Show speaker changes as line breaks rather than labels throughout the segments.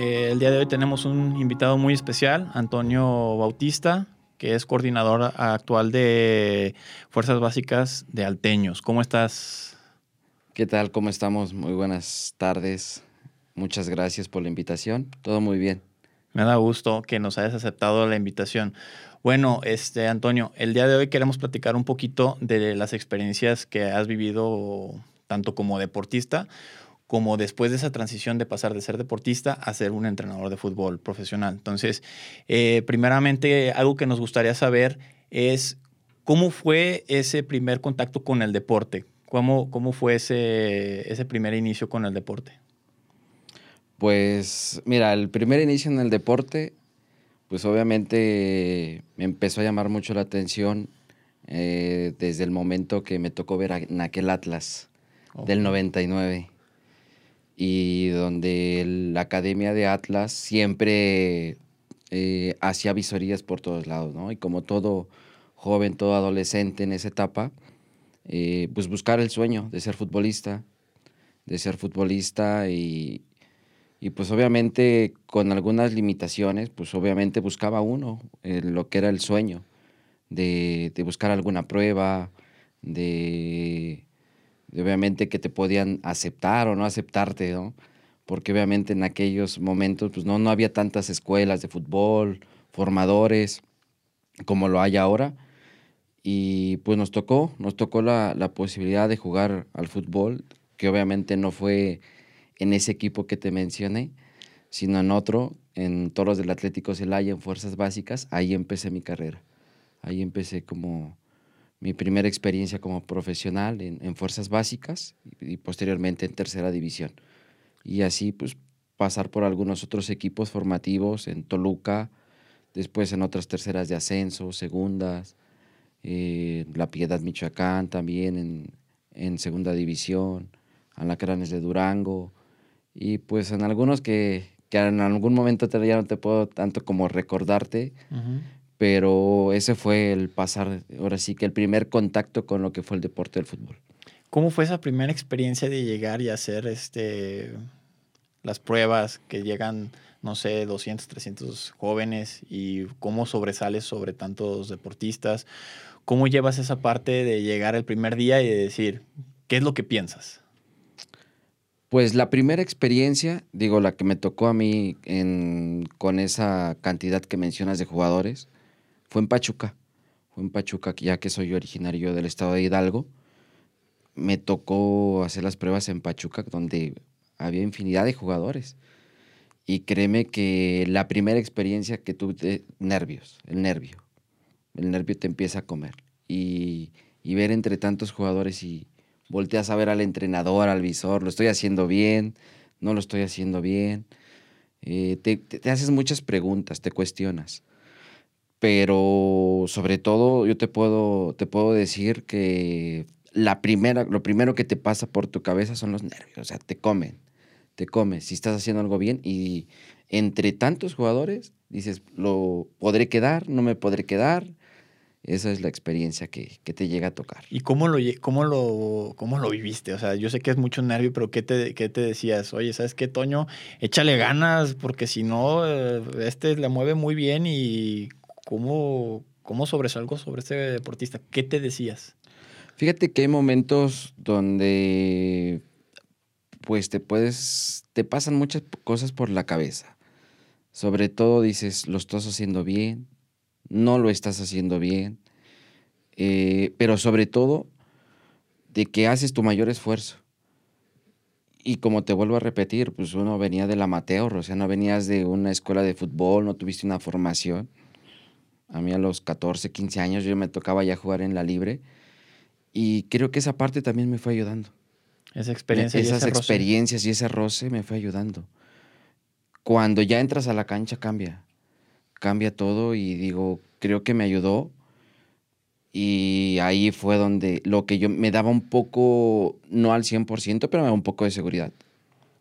Eh, el día de hoy tenemos un invitado muy especial, Antonio Bautista, que es coordinador actual de Fuerzas Básicas de Alteños. ¿Cómo estás?
¿Qué tal? ¿Cómo estamos? Muy buenas tardes. Muchas gracias por la invitación. Todo muy bien.
Me da gusto que nos hayas aceptado la invitación. Bueno, este Antonio, el día de hoy queremos platicar un poquito de las experiencias que has vivido tanto como deportista como después de esa transición de pasar de ser deportista a ser un entrenador de fútbol profesional. Entonces, eh, primeramente, algo que nos gustaría saber es cómo fue ese primer contacto con el deporte, cómo, cómo fue ese, ese primer inicio con el deporte.
Pues mira, el primer inicio en el deporte, pues obviamente me empezó a llamar mucho la atención eh, desde el momento que me tocó ver en aquel Atlas del 99 y donde la Academia de Atlas siempre eh, hacía visorías por todos lados, ¿no? Y como todo joven, todo adolescente en esa etapa, eh, pues buscar el sueño de ser futbolista, de ser futbolista y, y pues obviamente con algunas limitaciones, pues obviamente buscaba uno eh, lo que era el sueño, de, de buscar alguna prueba, de obviamente que te podían aceptar o no aceptarte, ¿no? Porque obviamente en aquellos momentos pues no, no había tantas escuelas de fútbol, formadores, como lo hay ahora. Y pues nos tocó, nos tocó la, la posibilidad de jugar al fútbol, que obviamente no fue en ese equipo que te mencioné, sino en otro, en Toros del Atlético Celaya, en Fuerzas Básicas. Ahí empecé mi carrera. Ahí empecé como, mi primera experiencia como profesional en, fuerzas básicas y, posteriormente en tercera división. Y así pues pasar por algunos otros equipos formativos en Toluca, después en otras terceras de ascenso, segundas, eh, La Piedad Michoacán también en, en segunda división, Alacranes de Durango, y pues en algunos que, que en algún momento ya no te puedo tanto como recordarte, pero ese fue el pasar, ahora sí que el primer contacto con lo que fue el deporte del fútbol.
¿Cómo fue esa primera experiencia de llegar y hacer este, las pruebas que llegan, no sé, 200, 300 jóvenes y cómo sobresales sobre tantos deportistas? ¿Cómo llevas esa parte de llegar el primer día y de decir, ¿qué es lo que piensas?
Pues la primera experiencia, digo, la que me tocó a mí con esa cantidad que mencionas de jugadores, fue en Pachuca. Fue en Pachuca, ya que soy originario del estado de Hidalgo. Me tocó hacer las pruebas en Pachuca, donde había infinidad de jugadores. Y créeme que la primera experiencia que tuve, nervios, el nervio. El nervio te empieza a comer. Y, ver entre tantos jugadores y volteas a ver al entrenador, al visor, lo estoy haciendo bien, no lo estoy haciendo bien. Eh, te, haces muchas preguntas, te cuestionas pero sobre todo yo te puedo, te puedo decir que la primera, lo primero que te pasa por tu cabeza son los nervios, o sea, te comen, te comen, si estás haciendo algo bien y entre tantos jugadores dices, lo podré quedar, no me podré quedar, esa es la experiencia que, que, te llega a tocar.
¿Y cómo lo, cómo, lo, cómo lo viviste? O sea, yo sé que es mucho nervio, pero ¿qué te, qué te decías? Oye, ¿sabes qué, Toño? Échale ganas, porque si no, eh, este le mueve muy bien y ¿Cómo, cómo sobresalgo sobre este deportista? ¿Qué te decías?
Fíjate que hay momentos donde pues te puedes, te pasan muchas cosas por la cabeza. Sobre todo dices, lo estás haciendo bien, no lo estás haciendo bien, eh, pero sobre todo de que haces tu mayor esfuerzo. Y como te vuelvo a repetir, pues uno venía del amateur, o sea, no venías de una escuela de fútbol, no tuviste una formación. A mí a los 14, 15 años yo me tocaba ya jugar en la libre y creo que esa parte también me fue ayudando.
Esa experiencia.
Esas experiencias y ese roce me fue ayudando. Cuando ya entras a la cancha cambia, cambia todo y digo, creo que me ayudó y ahí fue donde lo que yo me daba un poco, no al 100%, pero me daba un poco de seguridad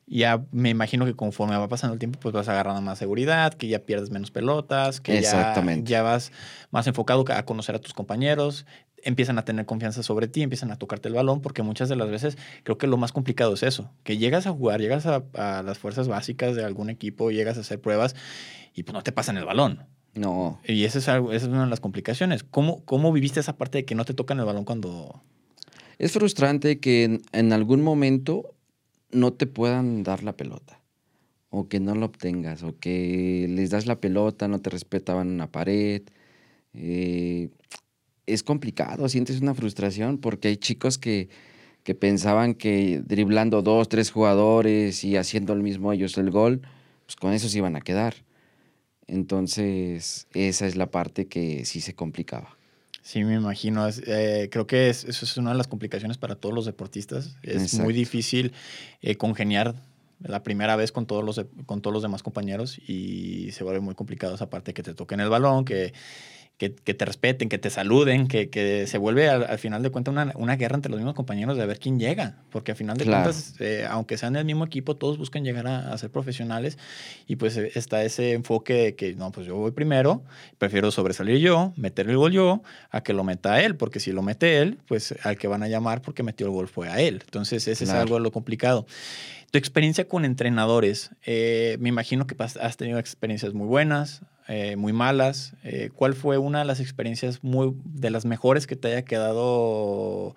ya me imagino que conforme va pasando el tiempo, pues vas agarrando más seguridad, que ya pierdes menos pelotas, que ya, ya, vas más enfocado a conocer a tus compañeros. empiezan a tener confianza sobre ti, empiezan a tocarte el balón, porque muchas de las veces creo que lo más complicado es eso, que llegas a jugar, llegas a, a las fuerzas básicas de algún equipo, llegas a hacer pruebas y pues no te pasan el balón.
No.
Y esa es, algo, esa es una de las complicaciones. ¿Cómo, ¿Cómo viviste esa parte de que no te tocan el balón cuando...
Es frustrante que en, en algún momento no te puedan dar la pelota o que no lo obtengas, o que les das la pelota, no te respetaban una pared. Eh, es complicado, sientes una frustración porque hay chicos que, que pensaban que driblando dos, tres jugadores y haciendo el mismo ellos el gol, pues con eso se iban a quedar. Entonces, esa es la parte que sí se complicaba.
Sí, me imagino. Eh, creo que eso es una de las complicaciones para todos los deportistas. Es Exacto. muy difícil eh, congeniar la primera vez con todos, los, con todos los demás compañeros y se vuelve muy complicado esa parte que te toquen el balón, que, que, que te respeten, que te saluden, que, que se vuelve al, al, final de cuentas una, una, guerra entre los mismos compañeros de ver quién llega, porque al final de claro. cuentas, eh, aunque sean del mismo equipo, todos buscan llegar a, a, ser profesionales y pues eh, está ese enfoque de que, no, pues yo voy primero, prefiero sobresalir yo, meter el gol yo, a que lo meta él, porque si lo mete él, pues al que van a llamar porque metió el gol fue a él. Entonces ese claro. es algo de lo complicado. Tu experiencia con entrenadores, eh, me imagino que has tenido experiencias muy buenas, eh, muy malas. Eh, ¿Cuál fue una de las experiencias muy, de las mejores que te haya quedado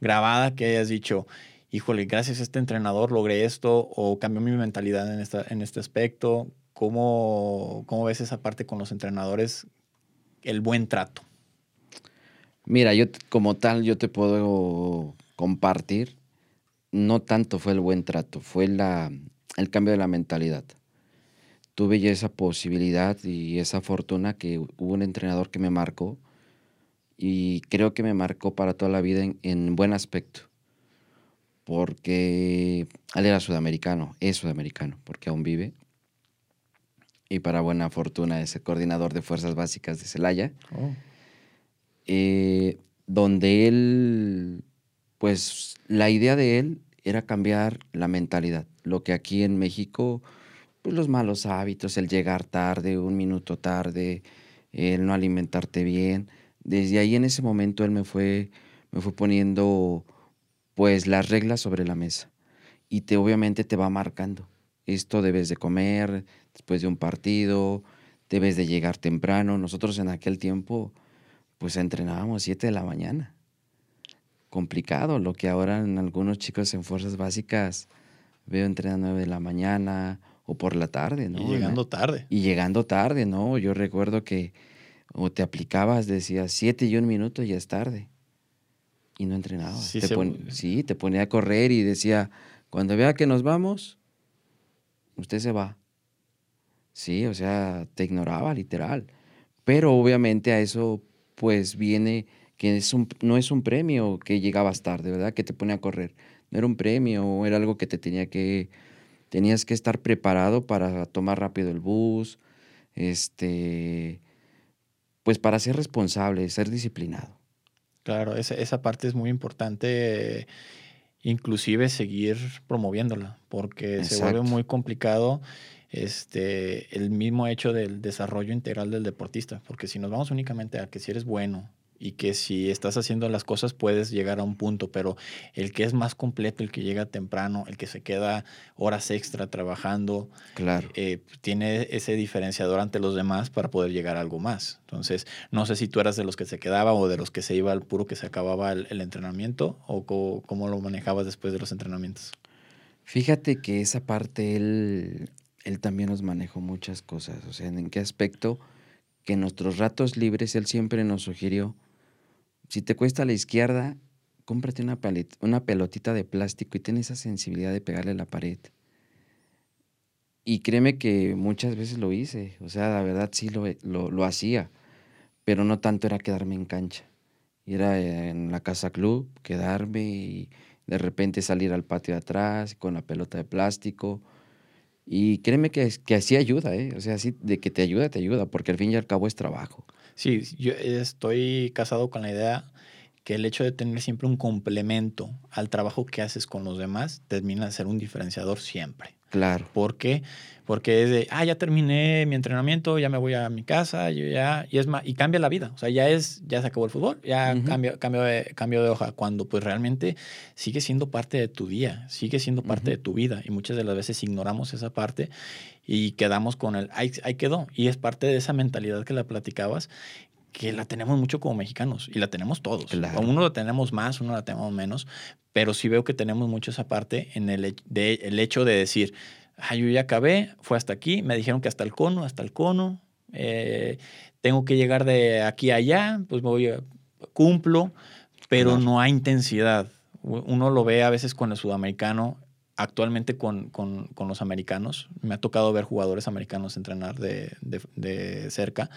grabada, que hayas dicho, híjole, gracias a este entrenador logré esto o cambió mi mentalidad en, esta, en este aspecto? ¿Cómo, ¿Cómo ves esa parte con los entrenadores, el buen trato?
Mira, yo como tal, yo te puedo compartir no tanto fue el buen trato, fue la, el cambio de la mentalidad. Tuve ya esa posibilidad y esa fortuna que hubo un entrenador que me marcó y creo que me marcó para toda la vida en, en buen aspecto. Porque él era sudamericano, es sudamericano, porque aún vive. Y para buena fortuna es el coordinador de Fuerzas Básicas de Celaya. Oh. Eh, donde él pues la idea de él era cambiar la mentalidad. Lo que aquí en México, pues los malos hábitos, el llegar tarde, un minuto tarde, el no alimentarte bien. Desde ahí en ese momento él me fue, me fue poniendo pues las reglas sobre la mesa. Y te obviamente te va marcando. Esto debes de comer después de un partido, debes de llegar temprano. Nosotros en aquel tiempo pues entrenábamos 7 de la mañana complicado, lo que ahora en algunos chicos en fuerzas básicas veo entre las 9 de la mañana o por la tarde, ¿no?
Y llegando tarde.
Y llegando tarde, ¿no? Yo recuerdo que o te aplicabas, decías 7 y un minuto y ya es tarde. Y no entrenabas. Sí, te, pon, sí, te ponía a correr y decía, cuando vea que nos vamos, usted se va. Sí, o sea, te ignoraba literal. Pero obviamente a eso pues viene que es un, no es un premio que llegabas tarde, ¿verdad? Que te pone a correr. No era un premio, era algo que te tenía que, tenías que estar preparado para tomar rápido el bus, este, pues para ser responsable, ser disciplinado.
Claro, esa, esa parte es muy importante, inclusive seguir promoviéndola, porque Exacto. se vuelve muy complicado este, el mismo hecho del desarrollo integral del deportista, porque si nos vamos únicamente a que si eres bueno, y que si estás haciendo las cosas puedes llegar a un punto, pero el que es más completo, el que llega temprano, el que se queda horas extra trabajando,
claro.
Eh, tiene ese diferenciador ante los demás para poder llegar a algo más. Entonces, no sé si tú eras de los que se quedaba o de los que se iba al puro que se acababa el, el entrenamiento o cómo, cómo, lo manejabas después de los entrenamientos.
Fíjate que esa parte él, él también nos manejó muchas cosas, o sea, en qué aspecto que en nuestros ratos libres él siempre nos sugirió si te cuesta la izquierda, cómprate una, una pelotita de plástico y ten esa sensibilidad de pegarle a la pared. Y créeme que muchas veces lo hice, o sea, la verdad sí lo, lo, lo hacía, pero no tanto era quedarme en cancha. Ir en la casa club, quedarme y de repente salir al patio de atrás con la pelota de plástico. Y créeme que, que así ayuda, ¿eh? O sea, así de que te ayuda, te ayuda, porque al fin y al cabo es trabajo.
Sí, yo estoy casado con la idea que el hecho de tener siempre un complemento al trabajo que haces con los demás termina de ser un diferenciador siempre.
Claro.
¿Por qué? Porque es de, ah, ya terminé mi entrenamiento, ya me voy a mi casa, yo ya, y es más, y cambia la vida. O sea, ya es, ya se acabó el fútbol, ya cambio, cambio, de, cambio de hoja. Cuando pues realmente sigue siendo parte de tu día, sigue siendo parte de tu vida. Y muchas de las veces ignoramos esa parte y quedamos con el, ahí, ahí quedó. Y es parte de esa mentalidad que la platicabas, que la tenemos mucho como mexicanos y la tenemos todos.
Claro.
Uno la tenemos más, uno la tenemos menos, pero sí veo que tenemos mucho esa parte en el, de, el hecho de decir, ah, yo ya acabé, fue hasta aquí, me dijeron que hasta el cono, hasta el cono, eh, tengo que llegar de aquí a allá, pues voy, a- cumplo, pero
Claro.
no hay intensidad. Uno lo ve a veces con el sudamericano, actualmente con, con- con los americanos. Me ha tocado ver jugadores americanos entrenar de, de- de cerca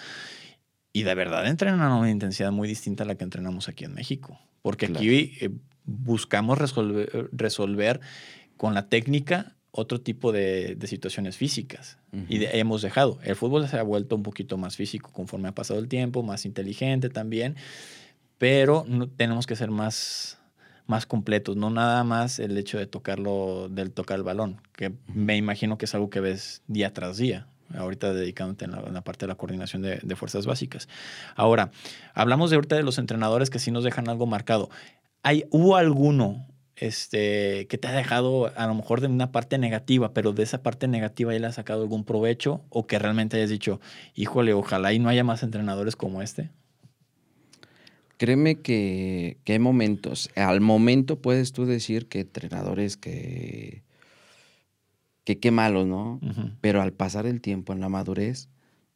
y de verdad entrenan a una intensidad muy distinta a la que entrenamos aquí en México. Porque aquí eh, buscamos resolver, resolver con la técnica otro tipo de, de situaciones físicas. Y hemos dejado. El fútbol se ha vuelto un poquito más físico conforme ha pasado el tiempo, más inteligente también, pero no, tenemos que ser más, más completos, no nada más el hecho de tocarlo, del tocar el balón, que me imagino que es algo que ves día tras día. Ahorita dedicándote en la, en la parte de la coordinación de, de fuerzas básicas. Ahora, hablamos de ahorita de los entrenadores que sí nos dejan algo marcado. ¿Hay, ¿Hubo alguno este, que te ha dejado a lo mejor de una parte negativa, pero de esa parte negativa ya le has sacado algún provecho o que realmente hayas dicho, híjole, ojalá y no haya más entrenadores como este?
Créeme que, que hay momentos. Al momento puedes tú decir que entrenadores que. que qué malos, ¿no? Pero al pasar el tiempo en la madurez,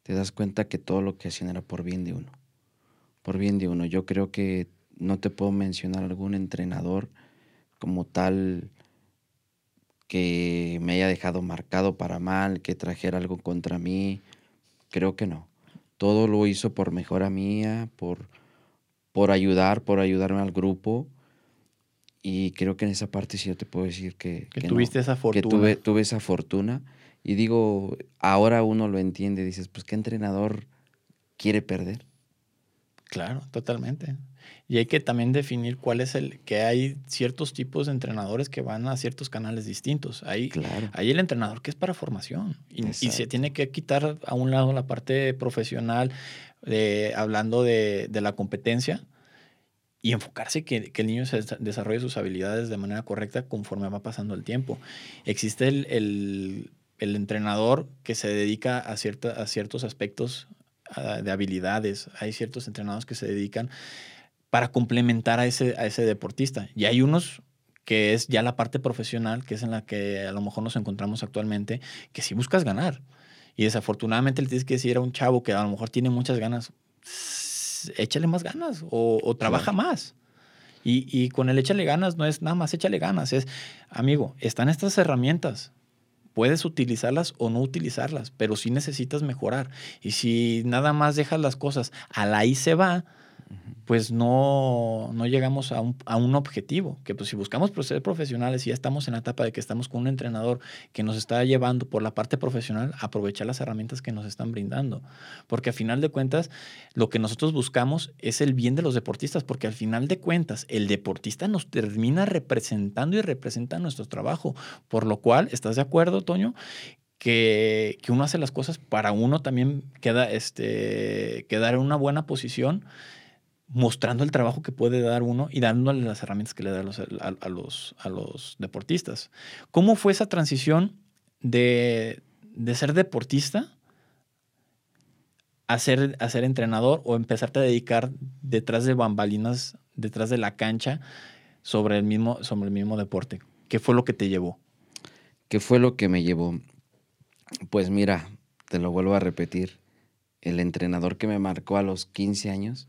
te das cuenta que todo lo que hacían era por bien de uno. Por bien de uno. Yo creo que no te puedo mencionar algún entrenador como tal que me haya dejado marcado para mal, que trajera algo contra mí. Creo que no. Todo lo hizo por mejora mía, por, por ayudar, por ayudarme al grupo. Y creo que en esa parte sí yo te puedo decir que,
Que
que no
tuviste esa
que
fortuna.
tuve, tuve esa fortuna. Y digo, ahora uno lo entiende, dices, pues qué entrenador quiere perder.
Claro, totalmente. Y hay que también definir cuál es el, que hay ciertos tipos de entrenadores que van a ciertos canales distintos. Hay,
Claro.
hay el entrenador que es para formación y, y se tiene que quitar a un lado la parte profesional, de, hablando de, de la competencia y enfocarse que, que el niño se desa- desarrolle sus habilidades de manera correcta conforme va pasando el tiempo. Existe el, el- el entrenador que se dedica a, cierta, a ciertos aspectos de habilidades. Hay ciertos entrenadores que se dedican para complementar a ese, a ese deportista. Y hay unos que es ya la parte profesional, que es en la que a lo mejor nos encontramos actualmente, que si buscas ganar. Y desafortunadamente le tienes que decir a un chavo que a lo mejor tiene muchas ganas, "S- échale más ganas o, o trabaja más. Y, y con el échale ganas no es nada más échale ganas, es, amigo, están estas herramientas. Puedes utilizarlas o no utilizarlas, pero sí necesitas mejorar. Y si nada más dejas las cosas a la ahí se va, pues no, no llegamos a un, a un objetivo. Que pues si buscamos ser profesionales y ya estamos en la etapa de que estamos con un entrenador que nos está llevando por la parte profesional, aprovechar las herramientas que nos están brindando. Porque al final de cuentas, lo que nosotros buscamos es el bien de los deportistas, porque al final de cuentas, el deportista nos termina representando y representa nuestro trabajo. Por lo cual, ¿estás de acuerdo, Toño? Que, que uno hace las cosas para uno también queda, este, quedar en una buena posición mostrando el trabajo que puede dar uno y dándole las herramientas que le da a los, a, los, a los deportistas. ¿Cómo fue esa transición de, de ser deportista a ser, a ser entrenador o empezarte a dedicar detrás de bambalinas, detrás de la cancha, sobre el mismo, sobre el mismo deporte? ¿Qué fue lo que te llevó?
¿Qué fue lo que me llevó? Pues mira, te lo vuelvo a repetir. El entrenador que me marcó a los 15 años,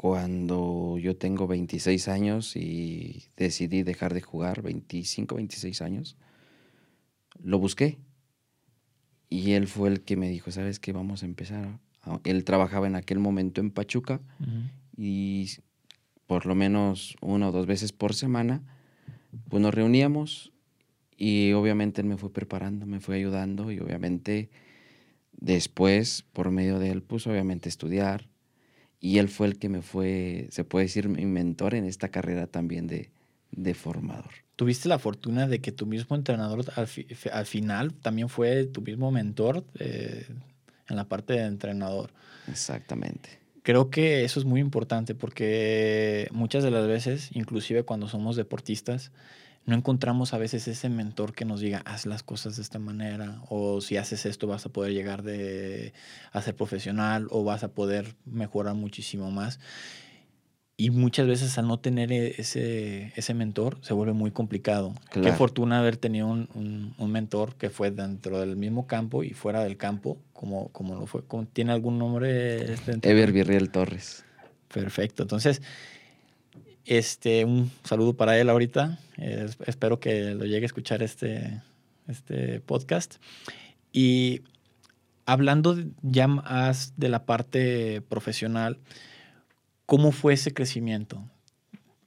cuando yo tengo 26 años y decidí dejar de jugar, 25, 26 años, lo busqué. Y él fue el que me dijo, ¿sabes qué? Vamos a empezar. a-". Él trabajaba en aquel momento en Pachuca y por lo menos una o dos veces por semana, pues nos reuníamos y obviamente él me fue preparando, me fue ayudando y obviamente después, por medio de él, pues obviamente estudiar. Y él fue el que me fue, se puede decir, mi mentor en esta carrera también de, de formador.
Tuviste la fortuna de que tu mismo entrenador al, final también fue tu mismo mentor eh, en la parte de entrenador.
Exactamente.
Creo que eso es muy importante porque muchas de las veces, inclusive cuando somos deportistas, no encontramos a veces ese mentor que nos diga, haz las cosas de esta manera, o si haces esto vas a poder llegar de, a ser profesional o vas a poder mejorar muchísimo más. Y muchas veces al no tener e, ese, ese mentor se vuelve muy complicado. Qué fortuna haber tenido un, un, mentor que fue dentro del mismo campo y fuera del campo, como, como lo fue. ¿Tiene algún nombre?
Este Ever Virriel Torres.
Perfecto. Entonces, este, un saludo para él ahorita. espero que lo llegue a escuchar este, este podcast. Y hablando ya más de la parte profesional, ¿cómo fue ese crecimiento?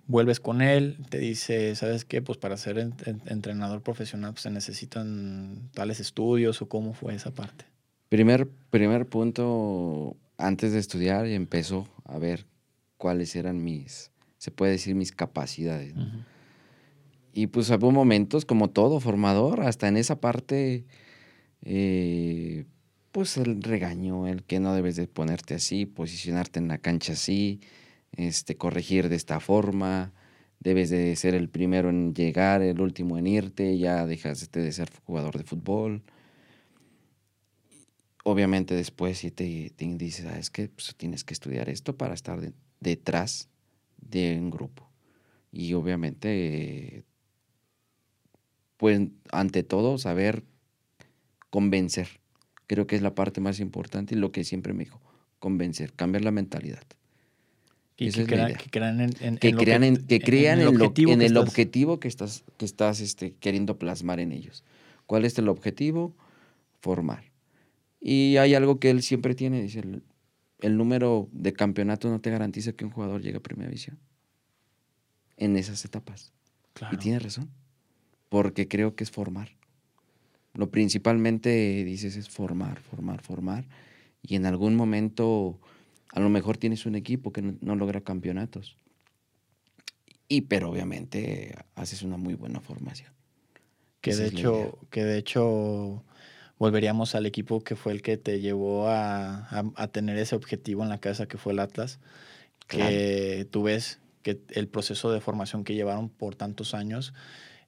Vuelves con él, te dice, ¿sabes qué? Pues para ser entrenador profesional pues, se necesitan tales estudios o cómo fue esa parte.
Primer, primer punto, antes de estudiar, empezó a ver cuáles eran mis, se puede decir, mis capacidades. Y pues hubo momentos, como todo formador, hasta en esa parte, eh, pues el regaño, el que no debes de ponerte así, posicionarte en la cancha así, este, corregir de esta forma, debes de ser el primero en llegar, el último en irte, ya dejas de ser jugador de fútbol. Obviamente después si te, dices, ah, es que pues, tienes que estudiar esto para estar detrás de un grupo. Y obviamente, pues ante todo, saber convencer. Creo que es la parte más importante y lo que siempre me dijo, convencer, cambiar la mentalidad.
Y que, crean en,
que, crean en, que crean en, el, objetivo, en el objetivo que estás, que estás este, queriendo plasmar en ellos. ¿Cuál es el objetivo? Formar. Y hay algo que él siempre tiene, dice, el número de campeonatos no te garantiza que un jugador llegue a primera división en esas etapas. Y tiene razón, porque creo que es formar. Lo principalmente dices es formar, formar, formar. Y en algún momento a lo mejor tienes un equipo que no, logra campeonatos. Y pero obviamente haces una muy buena formación.
Que de hecho, que de hecho volveríamos al equipo que fue el que te llevó a, tener ese objetivo en la casa, que fue el Atlas, que tú ves que el proceso de formación que llevaron por tantos años,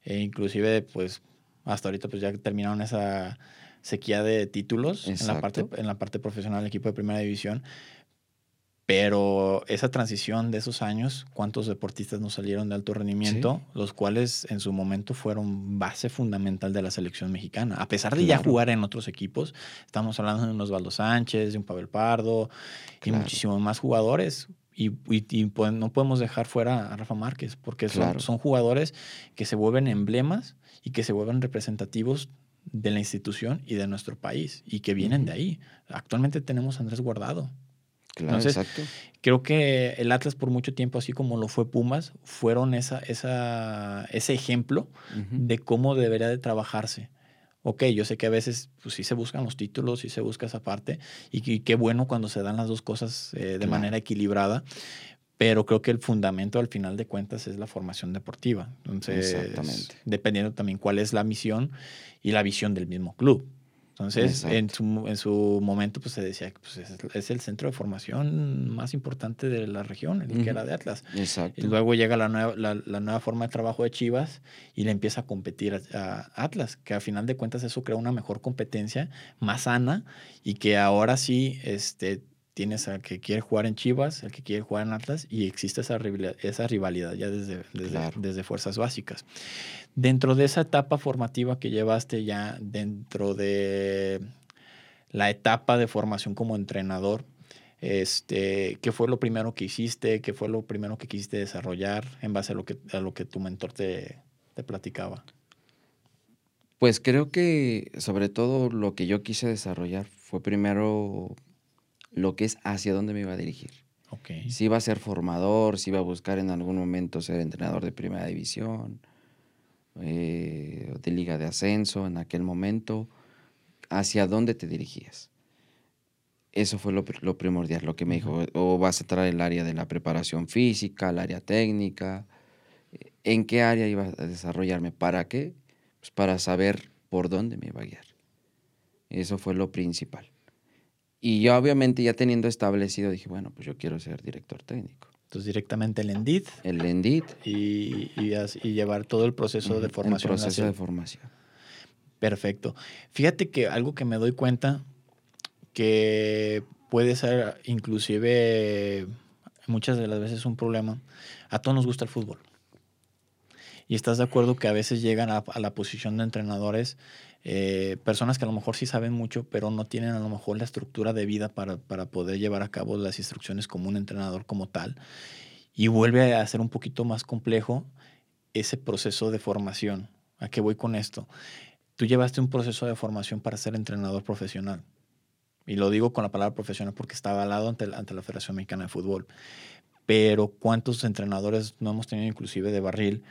e inclusive pues hasta ahorita pues ya terminaron esa sequía de títulos en la, parte, en la parte profesional del equipo de primera división. Pero esa transición de esos años, ¿cuántos deportistas nos salieron de alto rendimiento? Los cuales en su momento fueron base fundamental de la selección mexicana. A pesar de ya jugar en otros equipos, estamos hablando de un Osvaldo Sánchez, de un Pavel Pardo y muchísimos más jugadores. Y, pues, no podemos dejar fuera a Rafa Márquez, porque son, son jugadores que se vuelven emblemas y que se vuelven representativos de la institución y de nuestro país y que vienen de ahí. Actualmente tenemos a Andrés Guardado, Claro, exacto. Creo que el Atlas por mucho tiempo, así como lo fue Pumas, fueron esa, esa, ese ejemplo de cómo debería de trabajarse. Ok, yo sé que a veces pues, sí se buscan los títulos, sí se busca esa parte, y, qué bueno cuando se dan las dos cosas eh, de manera equilibrada, pero creo que el fundamento al final de cuentas es la formación deportiva. Entonces, dependiendo también cuál es la misión y la visión del mismo club. Entonces, en su, en su, momento, pues se decía que pues, es, el centro de formación más importante de la región, el que era de Atlas. Exacto. Y luego llega la nueva, la, nueva forma de trabajo de Chivas y le empieza a competir a, Atlas, que a final de cuentas eso crea una mejor competencia, más sana, y que ahora sí este, tienes al que quiere jugar en Chivas, el que quiere jugar en Atlas, y existe esa rivalidad, esa rivalidad ya desde, desde, desde fuerzas básicas. Dentro de esa etapa formativa que llevaste ya dentro de la etapa de formación como entrenador, este, ¿qué fue lo primero que hiciste? ¿Qué fue lo primero que quisiste desarrollar en base a lo que, a lo que tu mentor te, te platicaba?
Pues creo que sobre todo lo que yo quise desarrollar fue primero lo que es hacia dónde me iba a dirigir. Okay. Si iba a ser formador, si iba a buscar en algún momento ser entrenador de primera división, eh, de liga de ascenso en aquel momento, hacia dónde te dirigías. Eso fue lo, primordial, lo que me dijo, o vas a entrar el área de la preparación física, el área técnica, en qué área iba a desarrollarme. ¿Para qué? Pues para saber por dónde me iba a guiar. Eso fue lo principal. Y yo obviamente ya teniendo establecido, dije, bueno, pues yo quiero ser director técnico.
Entonces directamente el ENDIT.
El ENDIT.
Y, y, llevar todo el proceso de formación.
El proceso de formación.
Perfecto. Fíjate que algo que me doy cuenta que puede ser inclusive muchas de las veces un problema, a todos nos gusta el fútbol. Y estás de acuerdo que a veces llegan a, la posición de entrenadores eh, personas que a lo mejor sí saben mucho, pero no tienen a lo mejor la estructura de vida para, para poder llevar a cabo las instrucciones como un entrenador como tal. Y vuelve a ser un poquito más complejo ese proceso de formación. ¿A qué voy con esto? Tú llevaste un proceso de formación para ser entrenador profesional. Y lo digo con la palabra profesional porque está avalado ante, ante la Federación Mexicana de Fútbol. Pero ¿cuántos entrenadores no hemos tenido inclusive de barril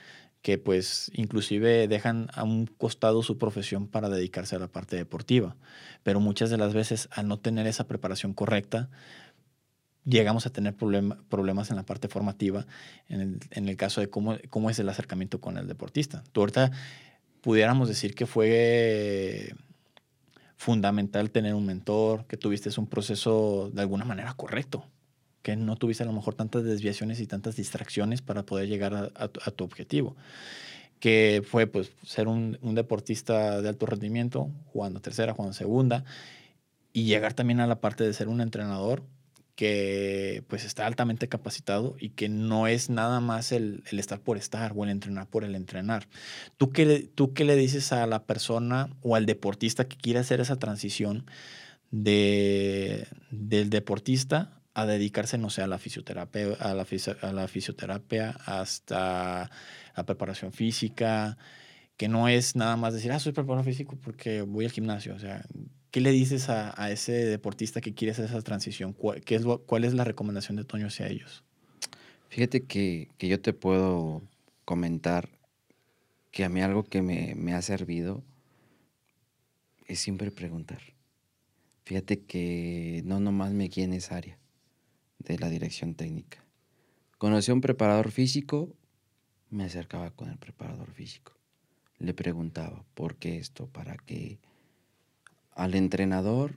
que pues inclusive dejan a un costado su profesión para dedicarse a la parte deportiva? Pero muchas de las veces al no tener esa preparación correcta, llegamos a tener problemas en la parte formativa en el, caso de cómo, cómo es el acercamiento con el deportista. Tú ahorita pudiéramos decir que fue fundamental tener un mentor, que tuviste un proceso de alguna manera correcto, que no tuviste a lo mejor tantas desviaciones y tantas distracciones para poder llegar a, tu, objetivo, que fue pues ser un, un, deportista de alto rendimiento, jugando tercera, jugando segunda, y llegar también a la parte de ser un entrenador que pues está altamente capacitado y que no es nada más el, estar por estar o el entrenar por el entrenar. ¿Tú qué, ¿Tú qué le dices a la persona o al deportista que quiere hacer esa transición de, del deportista a dedicarse, no sé, a la fisioterapia, a la, a la fisioterapia hasta la preparación física, que no es nada más decir, ah, soy preparador físico porque voy al gimnasio. O sea, ¿Qué le dices a, ese deportista que quiere hacer esa transición? ¿Cuál, qué es, ¿Cuál es la recomendación de Toño hacia ellos?
Fíjate que, yo te puedo comentar que a mí algo que me, ha servido es siempre preguntar. Fíjate que no nomás me guíe en esa área de la dirección técnica. Conocí a un preparador físico, me acercaba con el preparador físico. Le preguntaba, ¿por qué esto? ¿Para qué? Al entrenador,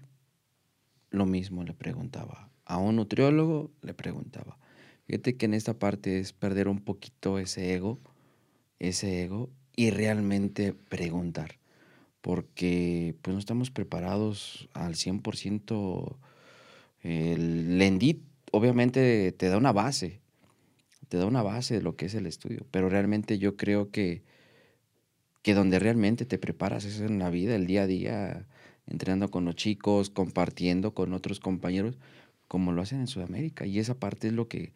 lo mismo le preguntaba. A un nutriólogo, le preguntaba. Fíjate que en esta parte es perder un poquito ese ego, ese ego, y realmente preguntar. Porque pues no estamos preparados al 100%. El Lendit obviamente te da una base, te da una base de lo que es el estudio, pero realmente yo creo que, que donde realmente te preparas es en la vida, el día a día, entrenando con los chicos, compartiendo con otros compañeros, como lo hacen en Sudamérica. Y esa parte es lo que,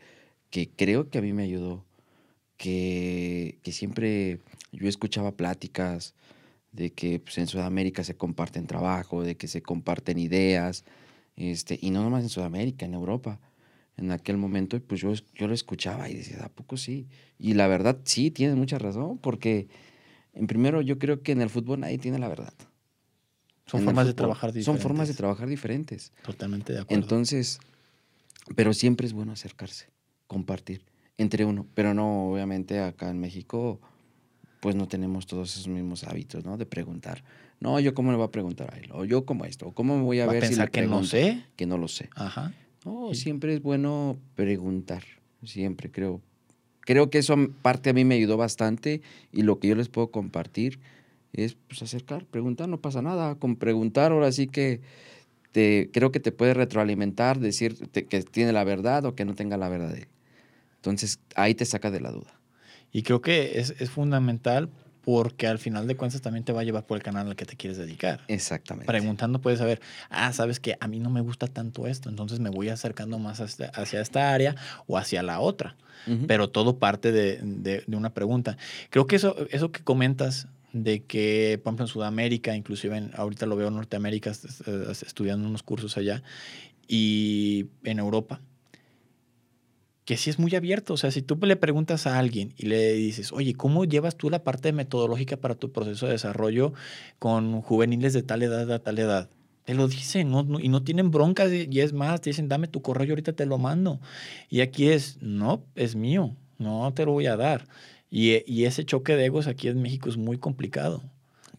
que creo que a mí me ayudó. Que, que siempre yo escuchaba pláticas de que pues, en Sudamérica se comparten trabajo, de que se comparten ideas, este, y no nomás en Sudamérica, en Europa. En aquel momento, pues yo, yo lo escuchaba y decía, ¿a poco sí? Y la verdad, sí, tienes mucha razón, porque en primero yo creo que en el fútbol nadie tiene la verdad.
Son formas de trabajar diferentes.
Son formas de trabajar diferentes.
Totalmente de acuerdo.
Entonces, pero siempre es bueno acercarse, compartir entre uno. Pero no, obviamente acá en México, pues no tenemos todos esos mismos hábitos, ¿no? De preguntar. No, yo cómo le voy a preguntar a él, o yo cómo esto, o cómo me voy a, ver si le
que no sé.
Que no lo sé.
Ajá.
No, siempre es bueno preguntar, siempre creo. Creo que eso parte a mí me ayudó bastante y lo que yo les puedo compartir es pues, acercar, preguntar, no pasa nada. Con preguntar, ahora sí que te, creo que te puede retroalimentar, decir que tiene la verdad o que no tenga la verdad. Entonces, ahí te saca de la duda.
Y creo que es, es fundamental porque al final de cuentas también te va a llevar por el canal al que te quieres dedicar.
Exactamente.
Preguntando puedes saber, ah, sabes que a mí no me gusta tanto esto, entonces me voy acercando más hacia, esta área o hacia la otra. Pero todo parte de, de, de, una pregunta. Creo que eso, eso que comentas de que, por ejemplo, en Sudamérica, inclusive en, ahorita lo veo en Norteamérica, estudiando unos cursos allá, y en Europa, que sí es muy abierto. O sea, si tú le preguntas a alguien y le dices, oye, ¿cómo llevas tú la parte metodológica para tu proceso de desarrollo con juveniles de tal edad a tal edad? Te lo dicen y no tienen broncas y es más, te dicen, dame tu correo y ahorita te lo mando. Y aquí es, no, es mío, no te lo voy a dar. Y, y, ese choque de egos aquí en México es muy complicado.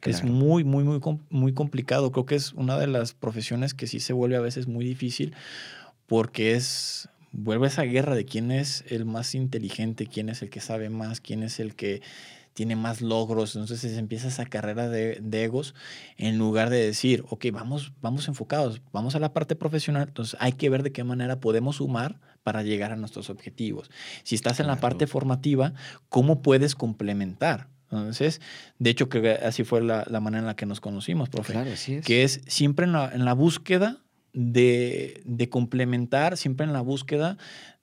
Es muy, muy, muy, muy complicado. Creo que es una de las profesiones que sí se vuelve a veces muy difícil porque es, vuelve esa guerra de quién es el más inteligente, quién es el que sabe más, quién es el que tiene más logros. Entonces empieza esa carrera de, egos en lugar de decir, ok, vamos, vamos enfocados, vamos a la parte profesional. Entonces hay que ver de qué manera podemos sumar para llegar a nuestros objetivos. Si estás en la parte formativa, ¿cómo puedes complementar? Entonces, de hecho, que así fue la, manera en la que nos conocimos, profe.
Claro, así es.
Que es siempre en la, en la búsqueda de, de, complementar, siempre en la búsqueda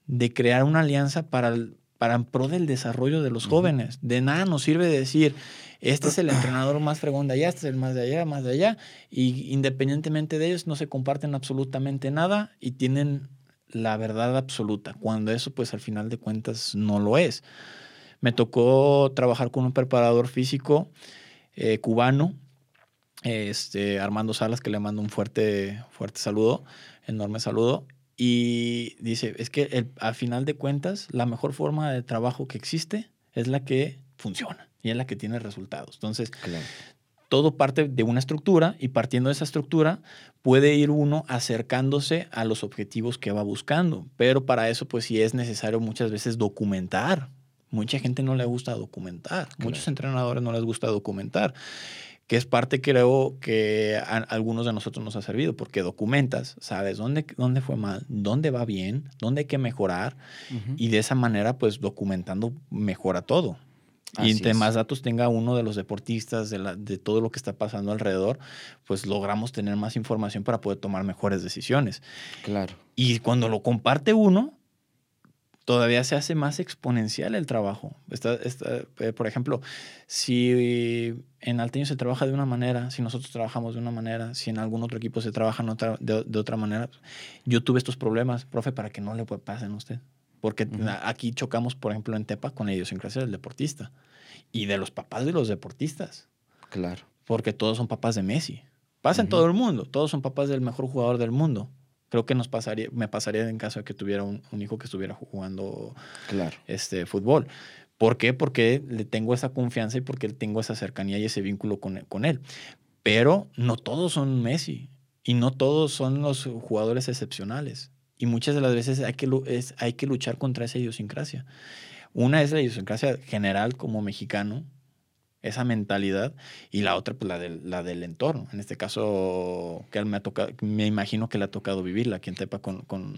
de crear una alianza para, el, para en pro del desarrollo de los jóvenes. De nada nos sirve decir, este es el entrenador más fregón de allá, este es el más de allá, más de allá, y independientemente de ellos no se comparten absolutamente nada y tienen la verdad absoluta, cuando eso pues al final de cuentas no lo es. Me tocó trabajar con un preparador físico eh, cubano, este, Armando Salas, que le mando un fuerte, fuerte saludo, enorme saludo. Y dice, es que el, a final de cuentas, la mejor forma de trabajo que existe es la que funciona y es la que tiene resultados. Entonces, todo parte de una estructura y partiendo de esa estructura puede ir uno acercándose a los objetivos que va buscando. Pero para eso, pues sí es necesario muchas veces documentar Mucha gente no le gusta documentar, muchos entrenadores no les gusta documentar, que es parte creo que a algunos de nosotros nos ha servido, porque documentas, sabes dónde, dónde fue mal, dónde va bien, dónde hay que mejorar, y de esa manera, pues documentando mejora todo. y entre más datos tenga uno de los deportistas, de, la, de todo lo que está pasando alrededor, pues logramos tener más información para poder tomar mejores decisiones.
Claro.
Y cuando lo comparte uno, todavía se hace más exponencial el trabajo. Eh, por ejemplo, si en Alteño se trabaja de una manera, si nosotros trabajamos de una manera, si en algún otro equipo se trabaja de, otra manera, yo tuve estos problemas, profe, para que no le pasen a usted. Porque aquí chocamos, por ejemplo, en Tepa con la idiosincrasia del deportista y de los papás de los deportistas.
Claro.
Porque todos son papás de Messi. Pasa en todo el mundo. Todos son papás del mejor jugador del mundo creo que nos pasaría, me pasaría en caso de que tuviera un, hijo que estuviera jugando
claro.
este, fútbol. ¿Por qué? Porque le tengo esa confianza y porque tengo esa cercanía y ese vínculo con, con él. Pero no todos son Messi y no todos son los jugadores excepcionales. Y muchas de las veces hay que, es, hay que luchar contra esa idiosincrasia. Una es la idiosincrasia general como mexicano, esa mentalidad y la otra pues la del, la del entorno. En este caso que me ha tocado, me imagino que le ha tocado vivirla aquí en Tepa con, con,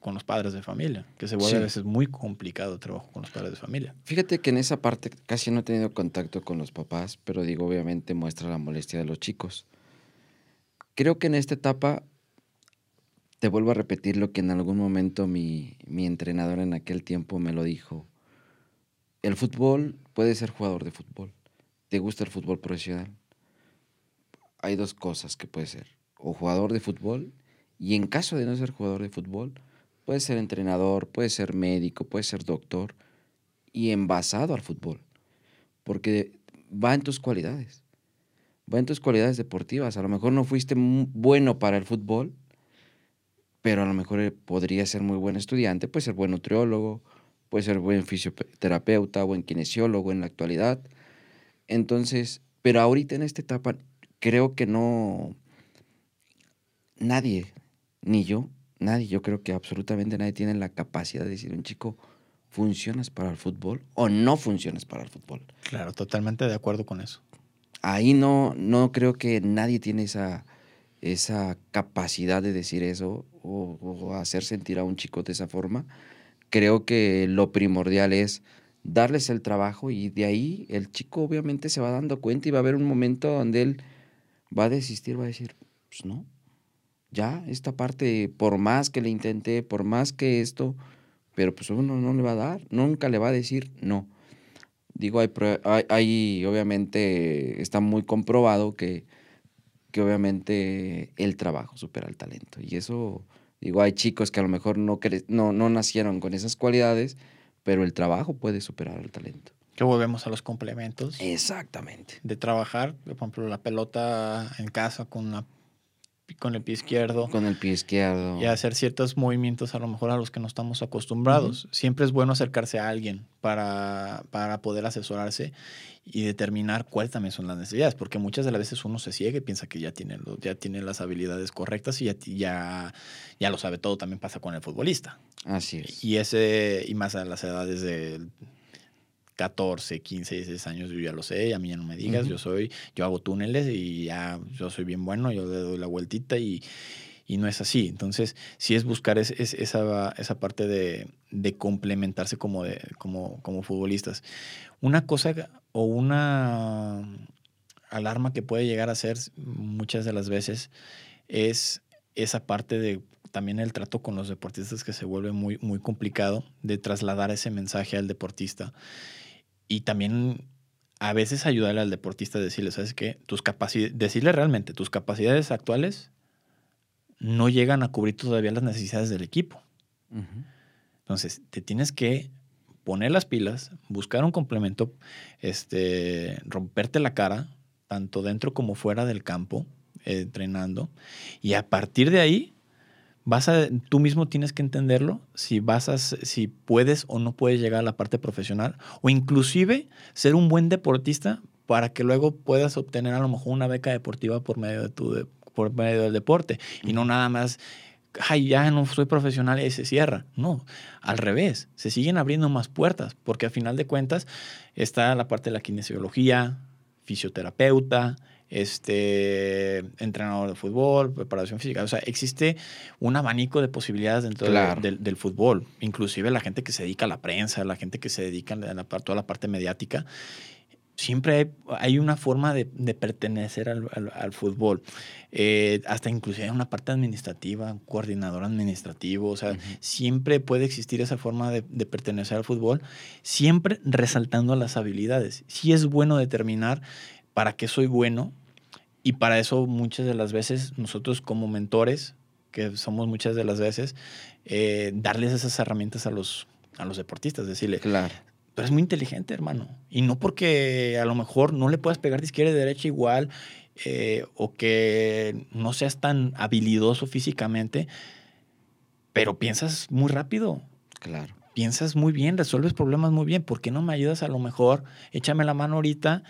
con los padres de familia, que se vuelve a veces muy complicado el trabajo con los padres de familia.
Fíjate que en esa parte casi no he tenido contacto con los papás, pero digo, obviamente muestra la molestia de los chicos. Creo que en esta etapa, te vuelvo a repetir lo que en algún momento mi, mi entrenador en aquel tiempo me lo dijo el fútbol puede ser jugador de fútbol. ¿Te gusta el fútbol profesional? Hay dos cosas que puede ser. O jugador de fútbol, y en caso de no ser jugador de fútbol, puede ser entrenador, puede ser médico, puede ser doctor, y envasado al fútbol. Porque va en tus cualidades. Va en tus cualidades deportivas. A lo mejor no fuiste bueno para el fútbol, pero a lo mejor podría ser muy buen estudiante, puede ser buen nutriólogo, puede ser buen fisioterapeuta, buen kinesiólogo en la actualidad. Entonces, pero ahorita en esta etapa creo que no, nadie, ni yo, nadie, yo creo que absolutamente nadie tiene la capacidad de decir un chico, ¿funcionas para el fútbol o no funcionas para el fútbol?
Claro, totalmente de acuerdo con eso.
Ahí no, no creo que nadie tiene esa, esa capacidad de decir eso o, o hacer sentir a un chico de esa forma creo que lo primordial es darles el trabajo y de ahí el chico obviamente se va dando cuenta y va a haber un momento donde él va a desistir, va a decir, pues no, ya esta parte, por más que le intenté, por más que esto, pero pues uno no le va a dar, nunca le va a decir no. Digo, hay, hay, obviamente, está muy comprobado que, que obviamente el trabajo supera el talento y eso Digo, hay chicos que a lo mejor no, no, no nacieron con esas cualidades, pero el trabajo puede superar el talento.
Que volvemos a los complementos.
Exactamente.
De trabajar, por ejemplo, la pelota en casa con una con el pie izquierdo.
Con el pie izquierdo.
Y hacer ciertos movimientos a lo mejor a los que no estamos acostumbrados. Siempre es bueno acercarse a alguien para, para poder asesorarse y determinar cuáles también son las necesidades, porque muchas de las veces uno se ciega y piensa que ya tiene, ya tiene las habilidades correctas y ya, ya, ya lo sabe todo, también pasa con el futbolista.
Así es.
Y, ese, y más a las edades de 14, 15, 16 años, yo ya lo sé, a mí ya no me digas, yo soy, yo hago túneles y ya yo soy bien bueno, yo le doy la vueltita y, y no es así. Entonces, sí es buscar esa, esa parte de, de complementarse como, de, como, como futbolistas. Una cosa o una alarma que puede llegar a ser muchas de las veces es esa parte de también el trato con los deportistas que se vuelve muy, muy complicado de trasladar ese mensaje al deportista y también a veces ayudarle al deportista a decirle, ¿sabes qué? Tus capacidades, decirle realmente, tus capacidades actuales no llegan a cubrir todavía las necesidades del equipo. Entonces, te tienes que poner las pilas, buscar un complemento, este, romperte la cara, tanto dentro como fuera del campo, eh, entrenando, y a partir de ahí vas a, tú mismo tienes que entenderlo si vas a, si puedes o no puedes llegar a la parte profesional o inclusive ser un buen deportista para que luego puedas obtener a lo mejor una beca deportiva por medio de tu por medio del deporte y no nada más ay, ya no soy profesional y se cierra. No, al revés, se siguen abriendo más puertas, porque a final de cuentas está la parte de la kinesiología, fisioterapeuta, este, entrenador de fútbol, preparación física. O sea, existe un abanico de posibilidades dentro del, fútbol. Inclusive la gente que se dedica a la prensa, la gente que se dedica a la, toda la parte mediática. Siempre hay, una forma de, pertenecer al, fútbol. Eh, hasta inclusive una parte administrativa, un coordinador administrativo. O sea, siempre puede existir esa forma de, de pertenecer al fútbol, siempre resaltando las habilidades. Sí es bueno determinar para qué soy bueno, y para eso muchas de las veces nosotros como mentores, que somos muchas de las veces, eh, darles esas herramientas a los, a los deportistas, decirle,
claro.
pero es muy inteligente, hermano. Y no porque a lo mejor no le puedas pegar de izquierda y de derecha igual, eh, o que no seas tan habilidoso físicamente, pero piensas muy rápido.
Claro.
Piensas muy bien, resuelves problemas muy bien. ¿Por qué no me ayudas a lo mejor? Échame la mano ahorita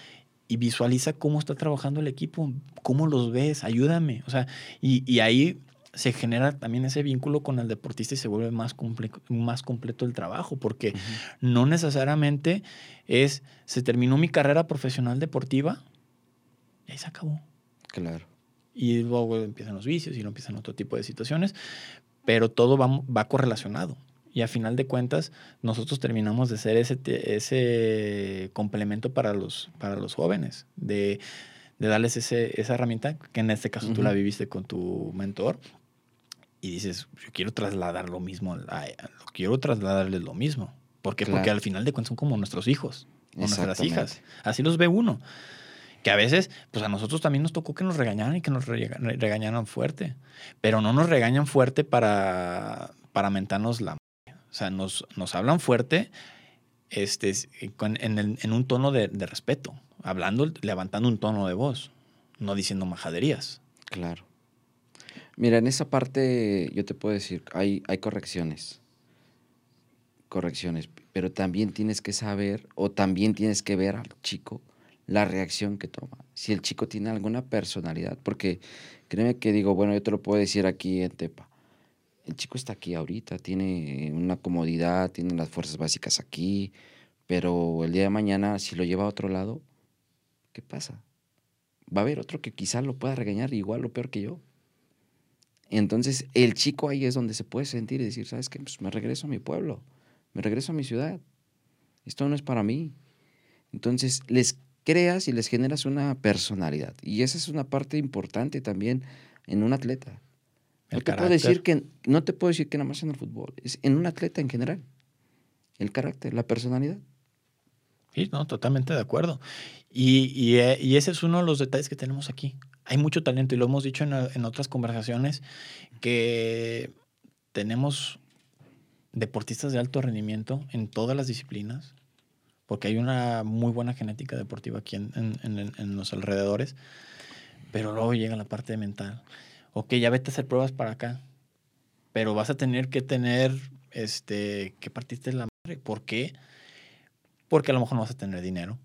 y visualiza cómo está trabajando el equipo, cómo los ves, ayúdame. O sea, y, ahí se genera también ese vínculo con el deportista y se vuelve más, más completo el trabajo, porque no necesariamente es, se terminó mi carrera profesional deportiva y ahí se acabó.
Claro.
Y luego empiezan los vicios y luego empiezan otro tipo de situaciones, pero todo va, va correlacionado. Y a final de cuentas, nosotros terminamos de ser ese, ese complemento para los, para los jóvenes, de, de darles ese, esa herramienta, que en este caso tú la viviste con tu mentor, y dices, yo quiero trasladar lo mismo, quiero trasladarles lo mismo. ¿Por qué? Porque al final de cuentas son como nuestros hijos o nuestras hijas. Así los ve uno. Que a veces, pues a nosotros también nos tocó que nos regañaran y que nos regañaran fuerte. Pero no nos regañan fuerte para, para mentarnos la o sea, nos, nos hablan fuerte este, en, un tono de, respeto, hablando, levantando un tono de voz, no diciendo majaderías.
Claro. Mira, en esa parte yo te puedo decir, hay, hay correcciones. Correcciones. Pero también tienes que saber o también tienes que ver al chico la reacción que toma. Si el chico tiene alguna personalidad, porque créeme que digo, bueno, yo te lo puedo decir aquí en Tepa el chico está aquí ahorita, tiene una comodidad, tiene las fuerzas básicas aquí, pero el día de mañana, si lo lleva a otro lado, ¿qué pasa? Va a haber otro que quizás lo pueda regañar igual o peor que yo. Entonces, el chico ahí es donde se puede sentir y decir, ¿sabes qué? Pues me regreso a mi pueblo, me regreso a mi ciudad. Esto no es para mí. Entonces, les creas y les generas una personalidad. Y esa es una parte importante también en un atleta no te, puedo decir que, no te puedo decir que nada más en el fútbol, es en un atleta en general. El carácter, la personalidad.
Sí, no, totalmente de acuerdo. Y, eh, y, ese es uno de los detalles que tenemos aquí. Hay mucho talento y lo hemos dicho en, en otras conversaciones que tenemos deportistas de alto rendimiento en todas las disciplinas, porque hay una muy buena genética deportiva aquí en, en, en los alrededores, pero luego llega la parte mental ok, ya vete a hacer pruebas para acá, pero vas a tener que tener, este, que partirte la madre. ¿Por qué? Porque a lo mejor no vas a tener dinero,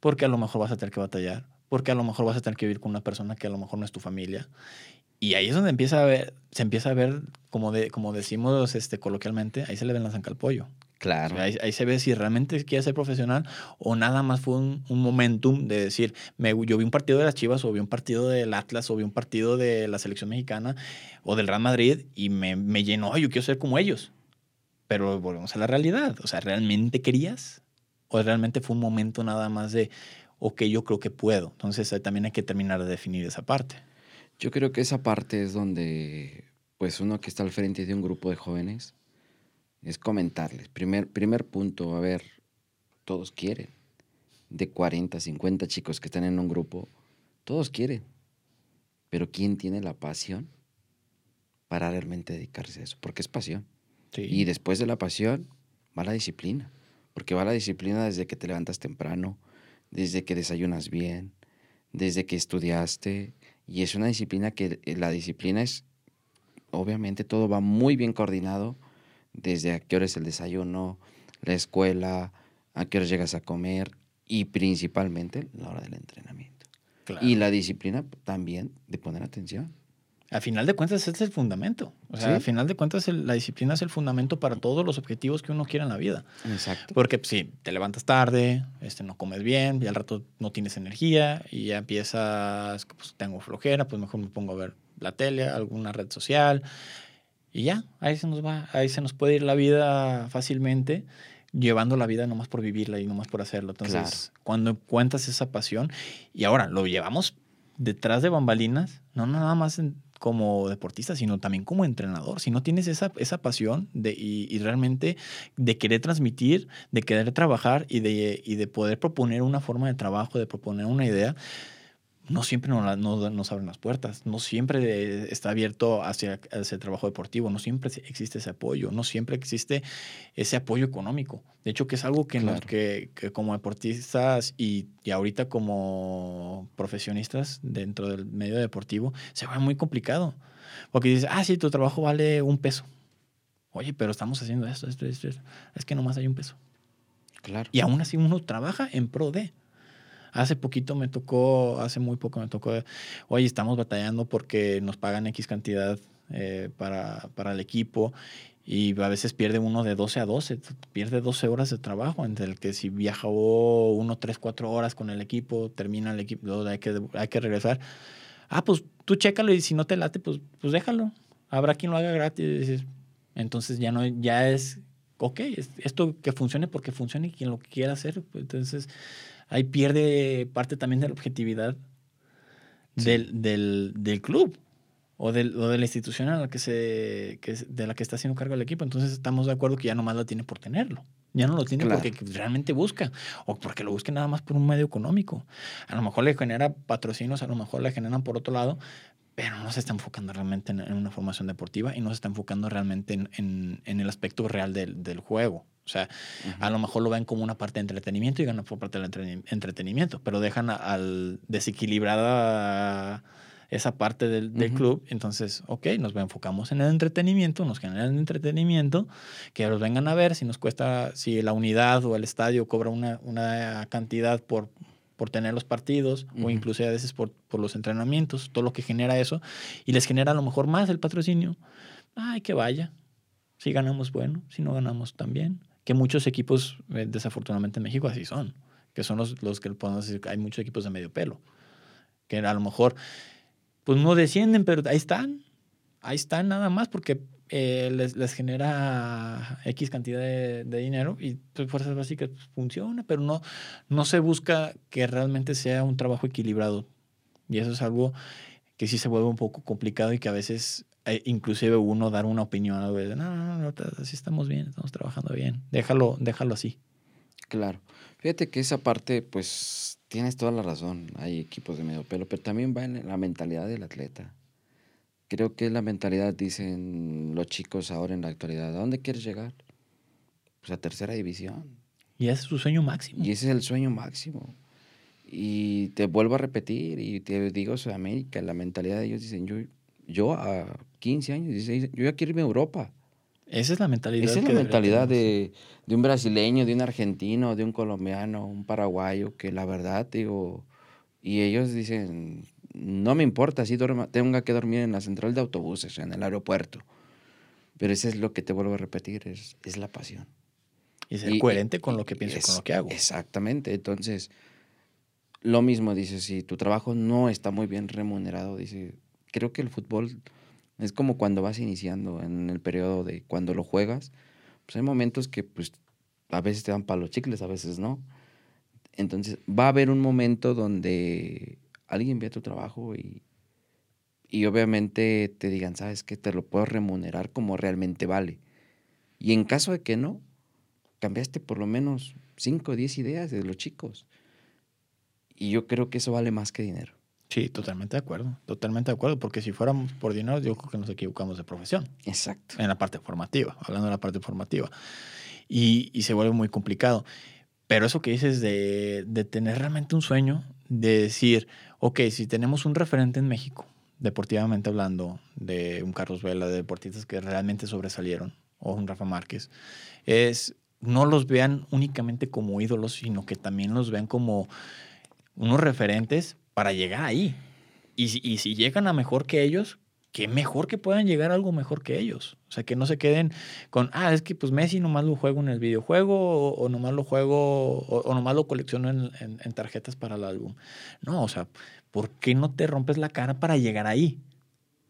porque a lo mejor vas a tener que batallar, porque a lo mejor vas a tener que vivir con una persona que a lo mejor no es tu familia. Y ahí es donde empieza a ver, se empieza a ver, como, de, como decimos este, coloquialmente, ahí se le ven la zanca al pollo.
Claro.
ahí, ahí, se ve si realmente quiere ser profesional o nada más fue un, un momentum de decir, me, yo vi un partido de las Chivas o vi un partido del Atlas o vi un partido de la selección mexicana o del Real Madrid y me, me llenó, yo quiero ser como ellos. Pero volvemos a la realidad. O sea, ¿realmente querías? ¿O realmente fue un momento nada más de, ok, yo creo que puedo? Entonces también hay que terminar de definir esa parte.
Yo creo que esa parte es donde, pues uno que está al frente de un grupo de jóvenes, es comentarles. Primer, primer punto, a ver, todos quieren. De 40, 50 chicos que están en un grupo, todos quieren. Pero ¿quién tiene la pasión para realmente dedicarse a eso? Porque es pasión. Sí. Y después de la pasión va la disciplina. Porque va la disciplina desde que te levantas temprano, desde que desayunas bien, desde que estudiaste. Y es una disciplina que la disciplina es, obviamente todo va muy bien coordinado desde a qué hora es el desayuno, la escuela, a qué hora llegas a comer y principalmente la hora del entrenamiento. Claro. Y la disciplina también de poner atención.
A final de cuentas, es el fundamento. O sea, ¿Sí? a final de cuentas, el, la disciplina es el fundamento para todos los objetivos que uno quiera en la vida.
Exacto.
Porque si pues, sí, te levantas tarde, este, no comes bien, y al rato no tienes energía, y ya empiezas, pues tengo flojera, pues mejor me pongo a ver la tele, alguna red social, y ya, ahí se nos va, ahí se nos puede ir la vida fácilmente, llevando la vida nomás por vivirla y nomás por hacerlo. Entonces, claro. cuando cuentas esa pasión, y ahora lo llevamos detrás de bambalinas, no nada más en, como deportista, sino también como entrenador. Si no tienes esa, esa pasión de, y, y, realmente de querer transmitir, de querer trabajar y de, y de poder proponer una forma de trabajo, de proponer una idea, no siempre nos, no, nos abren las puertas, no siempre está abierto hacia, hacia, el trabajo deportivo, no siempre existe ese apoyo, no siempre existe ese apoyo económico. De hecho, que es algo que, claro. que, que, como deportistas y, y, ahorita como profesionistas dentro del medio deportivo se ve muy complicado. Porque dices, ah, sí, tu trabajo vale un peso. Oye, pero estamos haciendo esto, esto, esto. Es que nomás hay un peso.
Claro.
Y aún así uno trabaja en pro de. Hace poquito me tocó, hace muy poco me tocó, oye, estamos batallando porque nos pagan X cantidad eh, para, para el equipo y a veces pierde uno de 12 a 12, pierde 12 horas de trabajo, entre el que si viajó uno, 3, 4 horas con el equipo, termina el equipo, hay que, hay que regresar. Ah, pues tú chécalo y si no te late, pues, pues déjalo. Habrá quien lo haga gratis. Entonces ya no, ya es, ok, esto que funcione porque funcione y quien lo quiera hacer. Pues, entonces ahí pierde parte también de la objetividad sí. del, del, del, club o, del, o, de la institución a la que se, que, de la que está haciendo cargo el equipo. Entonces estamos de acuerdo que ya nomás lo tiene por tenerlo. Ya no lo tiene claro. porque realmente busca o porque lo busque nada más por un medio económico. A lo mejor le genera patrocinios, a lo mejor le generan por otro lado, pero no se está enfocando realmente en, en una formación deportiva y no se está enfocando realmente en, en, en el aspecto real del, del juego. O sea, uh -huh. a lo mejor lo ven como una parte de entretenimiento y ganan por parte del entretenimiento, pero dejan al desequilibrada esa parte del, del uh -huh. club. Entonces, ok, nos enfocamos en el entretenimiento, nos generan entretenimiento, que los vengan a ver, si nos cuesta, si la unidad o el estadio cobra una, una cantidad por, por tener los partidos uh -huh. o incluso a veces por, por los entrenamientos, todo lo que genera eso, y les genera a lo mejor más el patrocinio. Ay, que vaya. Si ganamos, bueno, si no ganamos, también que muchos equipos, eh, desafortunadamente en México, así son, que son los, los que podemos decir que hay muchos equipos de medio pelo, que a lo mejor, pues no descienden, pero ahí están, ahí están nada más porque eh, les, les, genera X cantidad de, dinero y pues, fuerzas básicas pues, funciona, pero no, no se busca que realmente sea un trabajo equilibrado. Y eso es algo que sí se vuelve un poco complicado y que a veces eh, inclusive uno dar una opinión algo de, no, no, no, así estamos bien, estamos trabajando bien, déjalo, déjalo así.
Claro. Fíjate que esa parte, pues, tienes toda la razón. Hay equipos de medio pelo, pero también va en la mentalidad del atleta. Creo que la mentalidad, dicen los chicos ahora en la actualidad, ¿a dónde quieres llegar? Pues a tercera división.
Y ese es su sueño máximo.
Y ese es el sueño máximo. Y te vuelvo a repetir, y te digo, Sudamérica, la mentalidad de ellos dicen, yo yo a 15 años, 16, yo ya quiero irme a Europa.
Esa es la mentalidad.
Esa es la mentalidad de, de, un brasileño, de un argentino, de un colombiano, un paraguayo, que la verdad, digo, y ellos dicen, no me importa si tenga que dormir en la central de autobuses, en el aeropuerto. Pero eso es lo que te vuelvo a repetir, es, es la pasión.
Y ser coherente con lo que pienso, y con lo que hago.
Exactamente. Entonces, lo mismo, dice, si tu trabajo no está muy bien remunerado, dice, creo que el fútbol es como cuando vas iniciando en el periodo de cuando lo juegas, pues hay momentos que pues a veces te dan palos chicles, a veces no. Entonces, va a haber un momento donde alguien vea tu trabajo y, y obviamente te digan, sabes que te lo puedo remunerar como realmente vale. Y en caso de que no, cambiaste por lo menos 5 o 10 ideas de los chicos. Y yo creo que eso vale más que dinero.
Sí, totalmente de acuerdo, totalmente de acuerdo, porque si fuéramos por dinero, yo creo que nos equivocamos de profesión.
Exacto.
En la parte formativa, hablando de la parte formativa. Y, y se vuelve muy complicado. Pero eso que dices de, de tener realmente un sueño, de decir, ok, si tenemos un referente en México, deportivamente hablando, de un Carlos Vela, de deportistas que realmente sobresalieron, o un Rafa Márquez, es no los vean únicamente como ídolos, sino que también los vean como unos referentes para llegar ahí. Y si, y si llegan a mejor que ellos, qué mejor que puedan llegar a algo mejor que ellos. O sea, que no se queden con, ah, es que pues Messi nomás lo juego en el videojuego o, nomás lo juego o, nomás lo colecciono en, en, tarjetas para el álbum. No, o sea, ¿por qué no te rompes la cara para llegar ahí?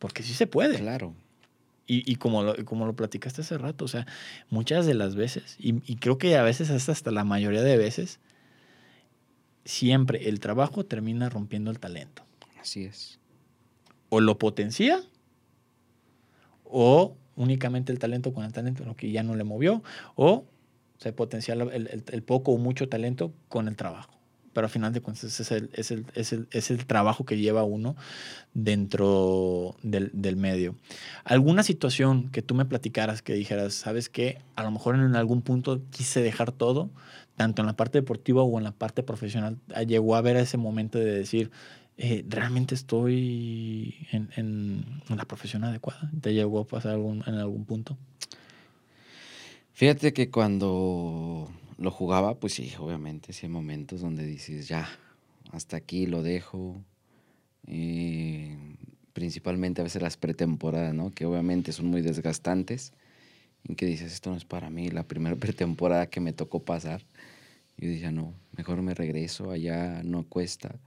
Porque sí se puede.
Claro.
Y, y como, lo, como lo platicaste hace rato, o sea, muchas de las veces, y, y creo que a veces hasta, hasta la mayoría de veces, siempre el trabajo termina rompiendo el talento.
Así es.
O lo potencia, o únicamente el talento con el talento, lo que ya no le movió, o se potencia el, el, poco o mucho talento con el trabajo. Pero al final de cuentas es el, es el, es el, es el trabajo que lleva uno dentro del, del, medio. ¿Alguna situación que tú me platicaras que dijeras, sabes qué, a lo mejor en algún punto quise dejar todo, tanto en la parte deportiva o en la parte profesional, ah, llegó a haber ese momento de decir, eh, ¿realmente estoy en, en, la profesión adecuada? ¿Te llegó a pasar algún, en algún punto?
Fíjate que cuando lo jugaba, pues sí, obviamente, sí hay momentos donde dices, ya, hasta aquí lo dejo. Eh, principalmente a veces las pretemporadas, ¿no? Que obviamente son muy desgastantes. Y que dices, esto no es para mí. La primera pretemporada que me tocó pasar, yo decía, no, mejor me regreso, allá no cuesta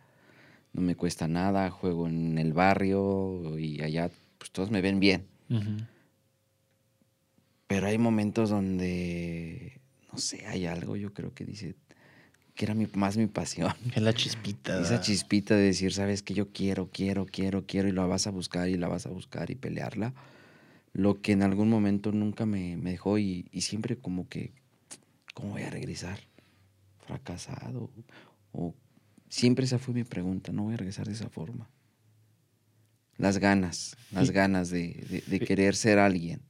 no me cuesta nada, juego en el barrio y allá pues todos me ven bien. Pero hay momentos donde, no sé, hay algo yo creo que dice que era mi, más mi pasión.
Es la chispita.
Esa chispita de decir, sabes que yo quiero, quiero, quiero, quiero y la vas a buscar y la vas a buscar y pelearla. Lo que en algún momento nunca me, me dejó y, y siempre como que, ¿cómo voy a regresar? Fracasado. O Siempre esa fue mi pregunta, no voy a regresar de esa forma. Las ganas, las ganas de, querer ser alguien.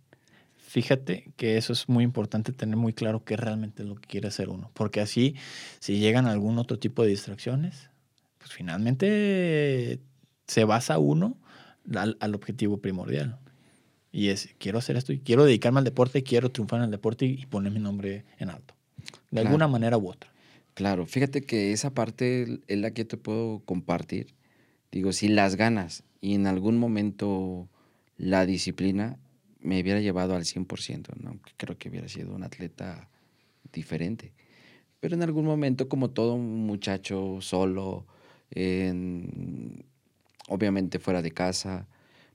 Fíjate que eso es muy importante tener muy claro qué realmente es lo que quiere hacer uno, porque así si llegan algún otro tipo de distracciones, pues finalmente se basa uno al, objetivo primordial. Y es, quiero hacer esto y quiero dedicarme al deporte, quiero triunfar en el deporte y, poner mi nombre en alto, de alguna manera u otra.
Claro, fíjate que esa parte es la que te puedo compartir. Digo, si las ganas y en algún momento la disciplina me hubiera llevado al 100%, ¿no? creo que hubiera sido un atleta diferente. Pero en algún momento, como todo un muchacho solo, obviamente fuera de casa,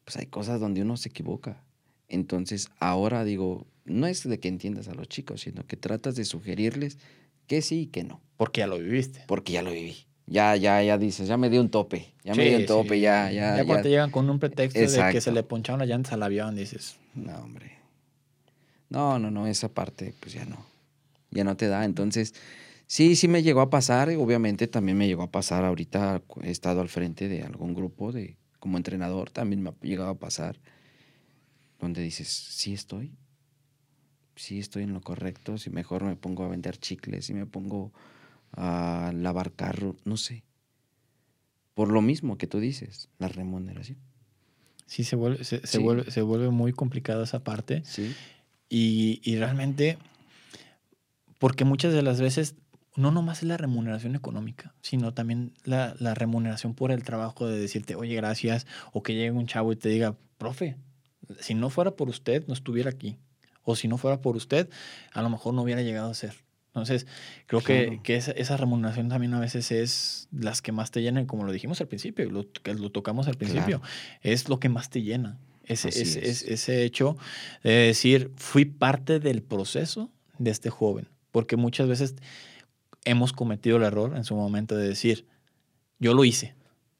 pues hay cosas donde uno se equivoca. Entonces, ahora digo, no es de que entiendas a los chicos, sino que tratas de sugerirles que sí y que no.
Porque ya lo viviste.
Porque ya lo viví. Ya, ya, ya dices, ya me dio un tope. Ya me dio un tope, ya, ya.
Ya cuando te llegan con un pretexto de que se le poncharon las llantas al avión, dices.
No, hombre. No, no, no, esa parte, pues ya no. Ya no te da. Entonces, sí, sí me llegó a pasar. Obviamente también me llegó a pasar. Ahorita he estado al frente de algún grupo de, como entrenador, también me ha llegado a pasar. Donde dices, sí estoy, si estoy en lo correcto, si mejor me pongo a vender chicles, si me pongo a lavar carro, no sé. Por lo mismo que tú dices, la remuneración.
Sí, se vuelve, se, Vuelve, se vuelve muy complicada esa parte.
Sí.
Y, y realmente, porque muchas de las veces no nomás es la remuneración económica, sino también la, la, remuneración por el trabajo de decirte, oye, gracias, o que llegue un chavo y te diga, profe, si no fuera por usted, no estuviera aquí. O si no fuera por usted, a lo mejor no hubiera llegado a ser. Entonces, creo que, que esa, esa, remuneración también a veces es las que más te llenan, como lo dijimos al principio, lo, que lo tocamos al principio, es lo que más te llena. Ese, ese, ese hecho de decir, fui parte del proceso de este joven. Porque muchas veces hemos cometido el error en su momento de decir, yo lo hice,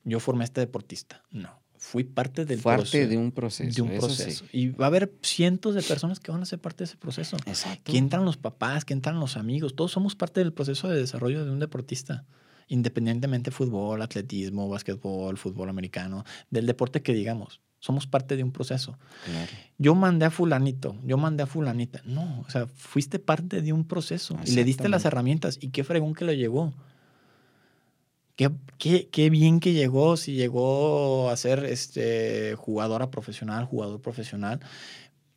yo formé a este deportista. No, fui parte del
parte proceso. de un proceso.
De un proceso. Y va a haber cientos de personas que van a ser parte de ese proceso.
Exacto.
Que entran los papás, que entran los amigos. Todos somos parte del proceso de desarrollo de un deportista. Independientemente fútbol, atletismo, básquetbol, fútbol americano, del deporte que digamos. Somos parte de un proceso.
Claro.
Yo mandé a fulanito, yo mandé a fulanita. No, o sea, fuiste parte de un proceso y le diste las herramientas. Y qué fregón que lo llegó. Qué, qué, qué, bien que llegó, si llegó a ser este, jugadora profesional, jugador profesional,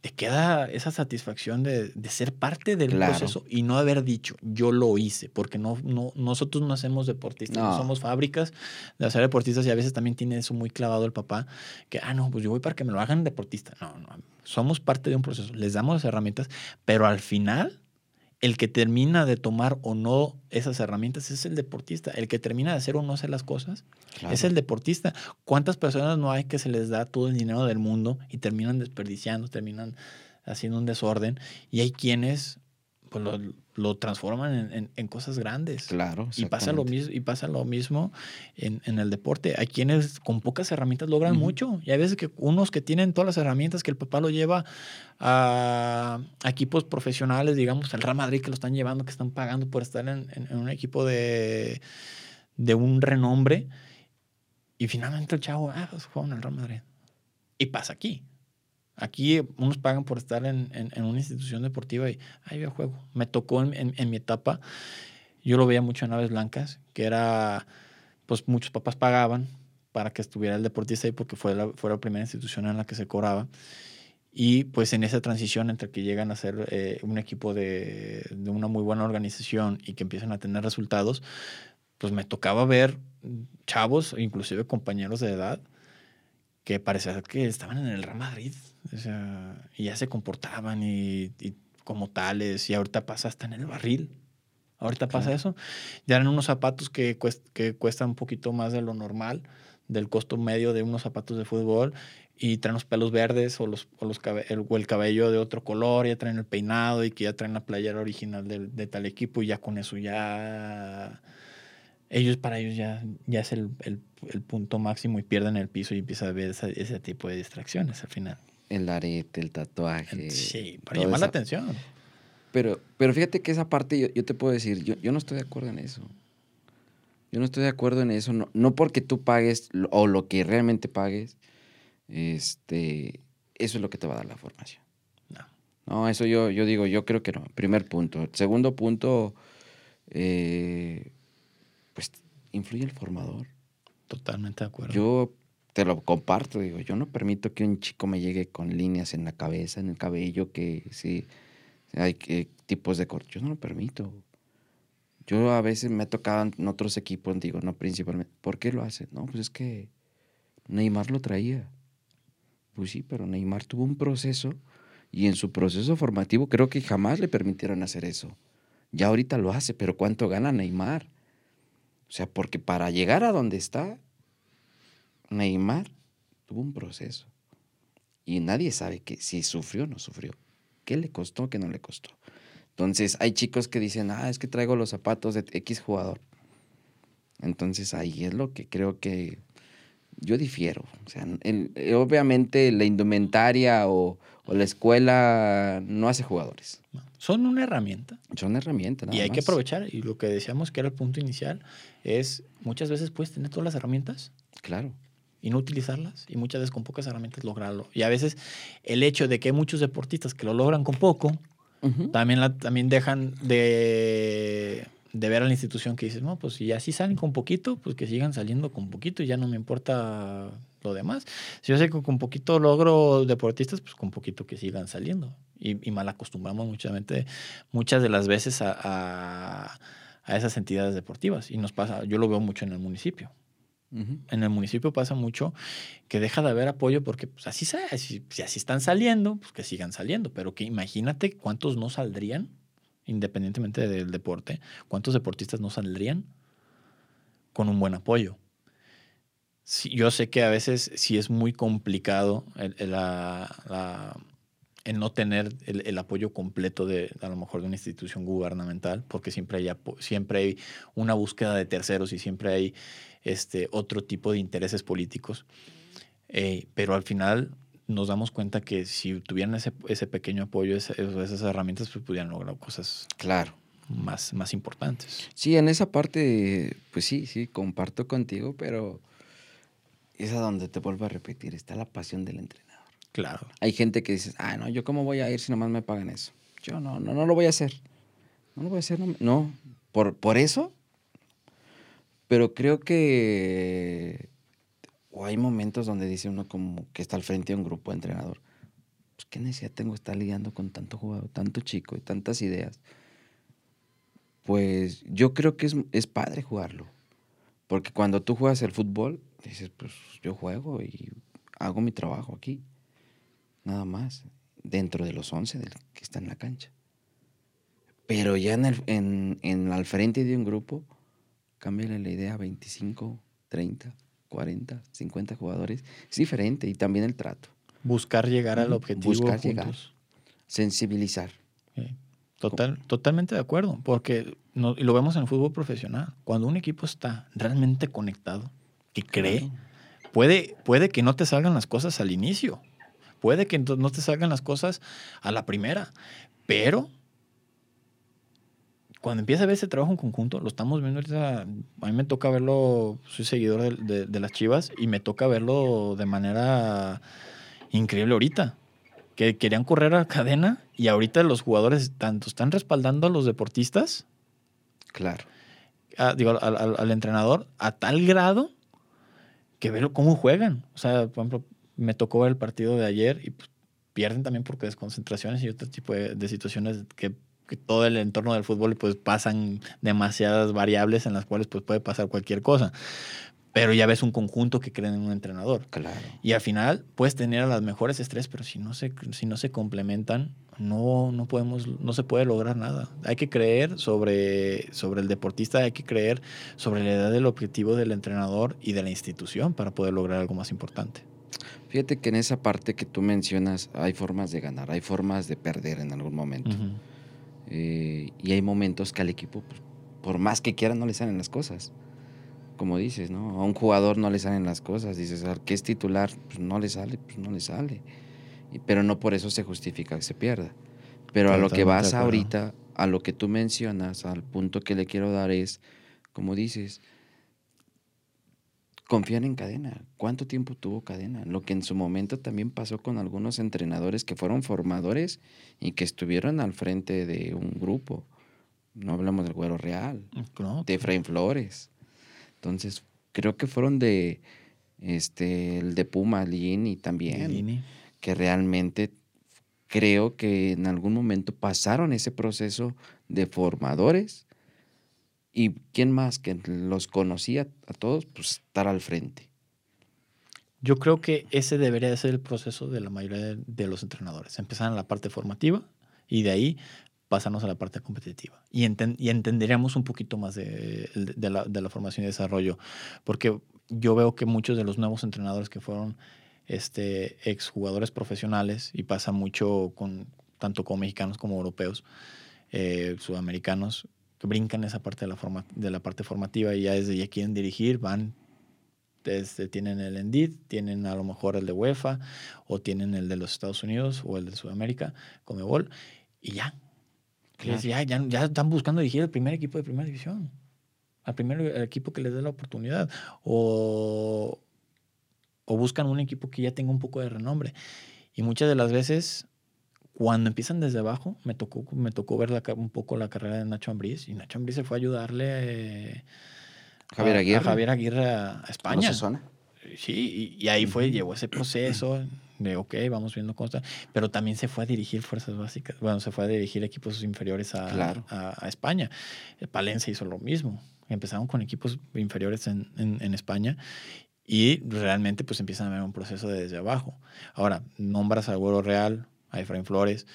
te queda esa satisfacción de, de ser parte del proceso y no haber dicho, yo lo hice, porque no, no, nosotros no hacemos deportistas, no. somos fábricas de hacer deportistas y a veces también tiene eso muy clavado el papá, que, ah, no, pues yo voy para que me lo hagan deportista. No, no, somos parte de un proceso, les damos las herramientas, pero al final el que termina de tomar o no esas herramientas es el deportista. El que termina de hacer o no hacer las cosas es el deportista. ¿Cuántas personas no hay que se les da todo el dinero del mundo y terminan desperdiciando, terminan haciendo un desorden? Y hay quienes pues, lo, lo transforman en, en, cosas grandes.
Claro.
Y pasa lo mismo, y pasa lo mismo en, en, el deporte. Hay quienes con pocas herramientas logran uh -huh. mucho. Y hay veces que unos que tienen todas las herramientas que el papá lo lleva a, a, equipos profesionales, digamos, al Real Madrid que lo están llevando, que están pagando por estar en, en un equipo de, de un renombre. Y finalmente el chavo, ah, pues juega en el Real Madrid. Y pasa aquí. Aquí unos pagan por estar en, en, en una institución deportiva y ahí veo juego. Me tocó en, en, mi etapa, yo lo veía mucho en Aves Blancas, que era, pues muchos papás pagaban para que estuviera el deportista ahí porque fue la, fue la primera institución en la que se cobraba. Y pues en esa transición entre que llegan a ser eh, un equipo de, de, una muy buena organización y que empiezan a tener resultados, pues me tocaba ver chavos, inclusive compañeros de edad, que parecía que estaban en el Real Madrid. O sea, y ya se comportaban y, y, como tales. Y ahorita pasa hasta en el barril. Ahorita pasa claro. eso. Ya eran unos zapatos que, cuest, que cuestan un poquito más de lo normal, del costo medio de unos zapatos de fútbol. Y traen los pelos verdes o, los, o, los el, o el cabello de otro color. Ya traen el peinado y que ya traen la playera original de, de tal equipo. Y ya con eso ya ellos para ellos ya, ya es el, el, el, punto máximo y pierden el piso y empieza a ver esa, ese tipo de distracciones al final.
El arete, el tatuaje.
Sí, para llamar esa... la atención.
Pero, pero fíjate que esa parte yo, yo te puedo decir, yo, yo, no estoy de acuerdo en eso. Yo no estoy de acuerdo en eso, no, no porque tú pagues o lo que realmente pagues, este, eso es lo que te va a dar la formación.
No.
No, eso yo, yo digo, yo creo que no. Primer punto. Segundo punto, eh, influye el formador.
Totalmente de acuerdo.
Yo te lo comparto, digo, yo no permito que un chico me llegue con líneas en la cabeza, en el cabello, que sí, hay que, tipos de corte. Yo no lo permito. Yo a veces me he tocado en otros equipos, digo, no principalmente. ¿Por qué lo hace? No, pues es que Neymar lo traía. Pues sí, pero Neymar tuvo un proceso y en su proceso formativo creo que jamás le permitieron hacer eso. Ya ahorita lo hace, pero ¿cuánto gana Neymar? O sea, porque para llegar a donde está, Neymar tuvo un proceso. Y nadie sabe que si sufrió o no sufrió. ¿Qué le costó, qué no le costó? Entonces, hay chicos que dicen, ah, es que traigo los zapatos de X jugador. Entonces, ahí es lo que creo que yo difiero. O sea, el, obviamente la indumentaria o, o, la escuela no hace jugadores.
Son una herramienta.
Son una herramienta.
y hay más. que aprovechar. Y lo que decíamos que era el punto inicial es, muchas veces puedes tener todas las herramientas.
Claro.
Y no utilizarlas. Y muchas veces con pocas herramientas lograrlo. Y a veces el hecho de que hay muchos deportistas que lo logran con poco, uh -huh. también, la, también dejan de, de ver a la institución que dices, no, pues si así salen con poquito, pues que sigan saliendo con poquito y ya no me importa lo demás. Si yo sé que con poquito logro deportistas, pues con poquito que sigan saliendo. Y, mal acostumbramos muchamente, muchas de las veces a, a, a, esas entidades deportivas. Y nos pasa, yo lo veo mucho en el municipio. En el municipio pasa mucho que deja de haber apoyo porque pues así si, si así están saliendo, pues que sigan saliendo. Pero que imagínate cuántos no saldrían independientemente del deporte, ¿cuántos deportistas no saldrían con un buen apoyo? yo sé que a veces sí es muy complicado el, no tener el, apoyo completo de a lo mejor de una institución gubernamental, porque siempre hay, siempre hay una búsqueda de terceros y siempre hay este, otro tipo de intereses políticos. Eh, pero al final nos damos cuenta que si tuvieran ese, ese pequeño apoyo, esas herramientas, pues pudieran lograr cosas
claro.
más, más importantes.
Sí, en esa parte, pues sí, sí, comparto contigo, pero es a donde te vuelvo a repetir, está la pasión del entrenador.
Claro.
Hay gente que dice, ah, no, yo cómo voy a ir si nomás me pagan eso. Yo no, no, no lo voy a hacer. No lo voy a hacer, no. no. Por, por eso, pero creo que o hay momentos donde dice uno como que está al frente de un grupo de entrenador. Pues, ¿Qué necesidad tengo de estar lidiando con tanto jugador, tanto chico y tantas ideas? Pues yo creo que es, es padre jugarlo. Porque cuando tú juegas el fútbol, dices, pues yo juego y hago mi trabajo aquí. Nada más. Dentro de los 11 que está en la cancha. Pero ya en, el, en, en al frente de un grupo, cámbiale la idea a 25, 30, 40, 50 jugadores, es diferente y también el trato.
Buscar llegar al objetivo. Buscar llegar.
Sensibilizar.
Total, totalmente de acuerdo, porque no, y lo vemos en el fútbol profesional. Cuando un equipo está realmente conectado, que cree, puede, puede que no te salgan las cosas al inicio, puede que no te salgan las cosas a la primera, pero cuando empieza a ver ese trabajo en conjunto, lo estamos viendo ahorita, a mí me toca verlo, soy seguidor de, las Chivas y me toca verlo de manera increíble ahorita. Que querían correr a cadena y ahorita los jugadores tanto están respaldando a los deportistas.
Claro.
digo, al, entrenador a tal grado que verlo cómo juegan. O sea, por ejemplo, me tocó ver el partido de ayer y pues, pierden también porque desconcentraciones y otro tipo de situaciones que todo el entorno del fútbol pues pasan demasiadas variables en las cuales pues puede pasar cualquier cosa. Pero ya ves un conjunto que creen en un entrenador.
Claro.
Y al final puedes tener a las mejores estrés, pero si no se, si no se complementan, no, no, podemos, no se puede lograr nada. Hay que creer sobre, sobre el deportista, hay que creer sobre la edad del objetivo del entrenador y de la institución para poder lograr algo más importante.
Fíjate que en esa parte que tú mencionas hay formas de ganar, hay formas de perder en algún momento. Eh, y hay momentos que al equipo, pues, por más que quiera, no le salen las cosas. Como dices, ¿no? A un jugador no le salen las cosas. Dices, al que es titular, pues no le sale, pues no le sale. pero no por eso se justifica que se pierda. Pero a lo que vas ahorita, a lo que tú mencionas, al punto que le quiero dar es, como dices, confían en cadena. ¿Cuánto tiempo tuvo cadena? Lo que en su momento también pasó con algunos entrenadores que fueron formadores y que estuvieron al frente de un grupo. No hablamos del Güero Real, mm, de Efraín Flores. Entonces, creo que fueron de este el de Puma, Lini también, que realmente creo que en algún momento pasaron ese proceso de formadores y quién más que los conocía a todos, pues estar al frente.
Yo creo que ese debería ser el proceso de la mayoría de, los entrenadores. Empezar en la parte formativa y de ahí pasarnos a la parte competitiva. Y, entenderíamos un poquito más de, la, de, la, formación y desarrollo. Porque yo veo que muchos de los nuevos entrenadores que fueron este, exjugadores profesionales, y pasa mucho con tanto con mexicanos como europeos, eh, sudamericanos, que brincan esa parte de la, forma, de la parte formativa y ya desde ya quieren dirigir, van, desde, tienen el ENDID, tienen a lo mejor el de UEFA o tienen el de los Estados Unidos o el de Sudamérica, Comebol, y ya. Ya, ya, están buscando dirigir el primer equipo de primera división, al primer equipo que les dé la oportunidad, o, o buscan un equipo que ya tenga un poco de renombre. Y muchas de las veces cuando empiezan desde abajo, me tocó, me tocó ver un poco la carrera de Nacho Ambriz y Nacho Ambriz se fue a ayudarle
Javier Aguirre.
a, Javier Aguirre a, España. Sí, y, ahí fue, llevó ese proceso de, ok, vamos viendo cómo está. Pero también se fue a dirigir fuerzas básicas, bueno, se fue a dirigir equipos inferiores a, a, España. Palencia hizo lo mismo. Empezaron con equipos inferiores en, en, España y realmente pues empiezan a ver un proceso de desde abajo. Ahora, nombras a Güero Real, a Efraín Flores,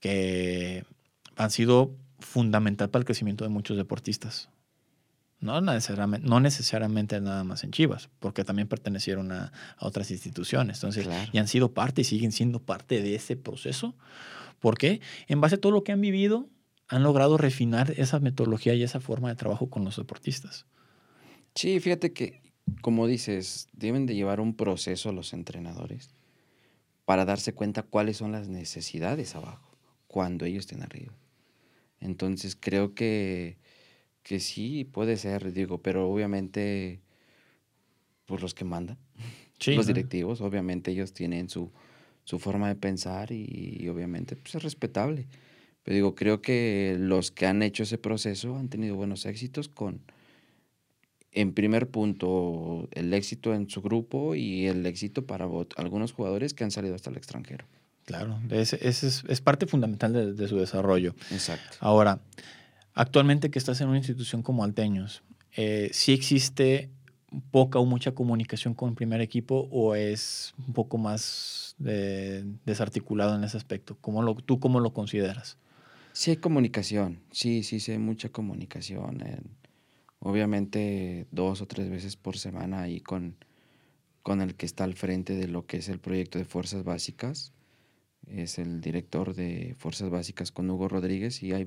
que han sido fundamental para el crecimiento de muchos deportistas. No necesariamente, no necesariamente nada más en Chivas, porque también pertenecieron a, otras instituciones. Entonces, y han sido parte y siguen siendo parte de ese proceso. ¿Por qué? En base a todo lo que han vivido, han logrado refinar esa metodología y esa forma de trabajo con los deportistas.
Sí, fíjate que, como dices, deben de llevar un proceso los entrenadores para darse cuenta cuáles son las necesidades abajo, cuando ellos estén arriba. Entonces, creo que que sí, puede ser, digo, pero obviamente, pues los que mandan, los directivos, obviamente ellos tienen su, su forma de pensar y, obviamente pues es respetable. Pero digo, creo que los que han hecho ese proceso han tenido buenos éxitos con, en primer punto, el éxito en su grupo y el éxito para algunos jugadores que han salido hasta el extranjero.
Claro, ese, es, es, parte fundamental de, de, su desarrollo.
Exacto.
Ahora, Actualmente que estás en una institución como Alteños, eh, ¿sí existe poca o mucha comunicación con el primer equipo o es un poco más desarticulado en ese aspecto? ¿Cómo lo, ¿Tú cómo lo consideras?
Sí hay comunicación, sí, sí, sí hay mucha comunicación. Obviamente dos o tres veces por semana ahí con, con el que está al frente de lo que es el proyecto de Fuerzas Básicas es el director de Fuerzas Básicas con Hugo Rodríguez y hay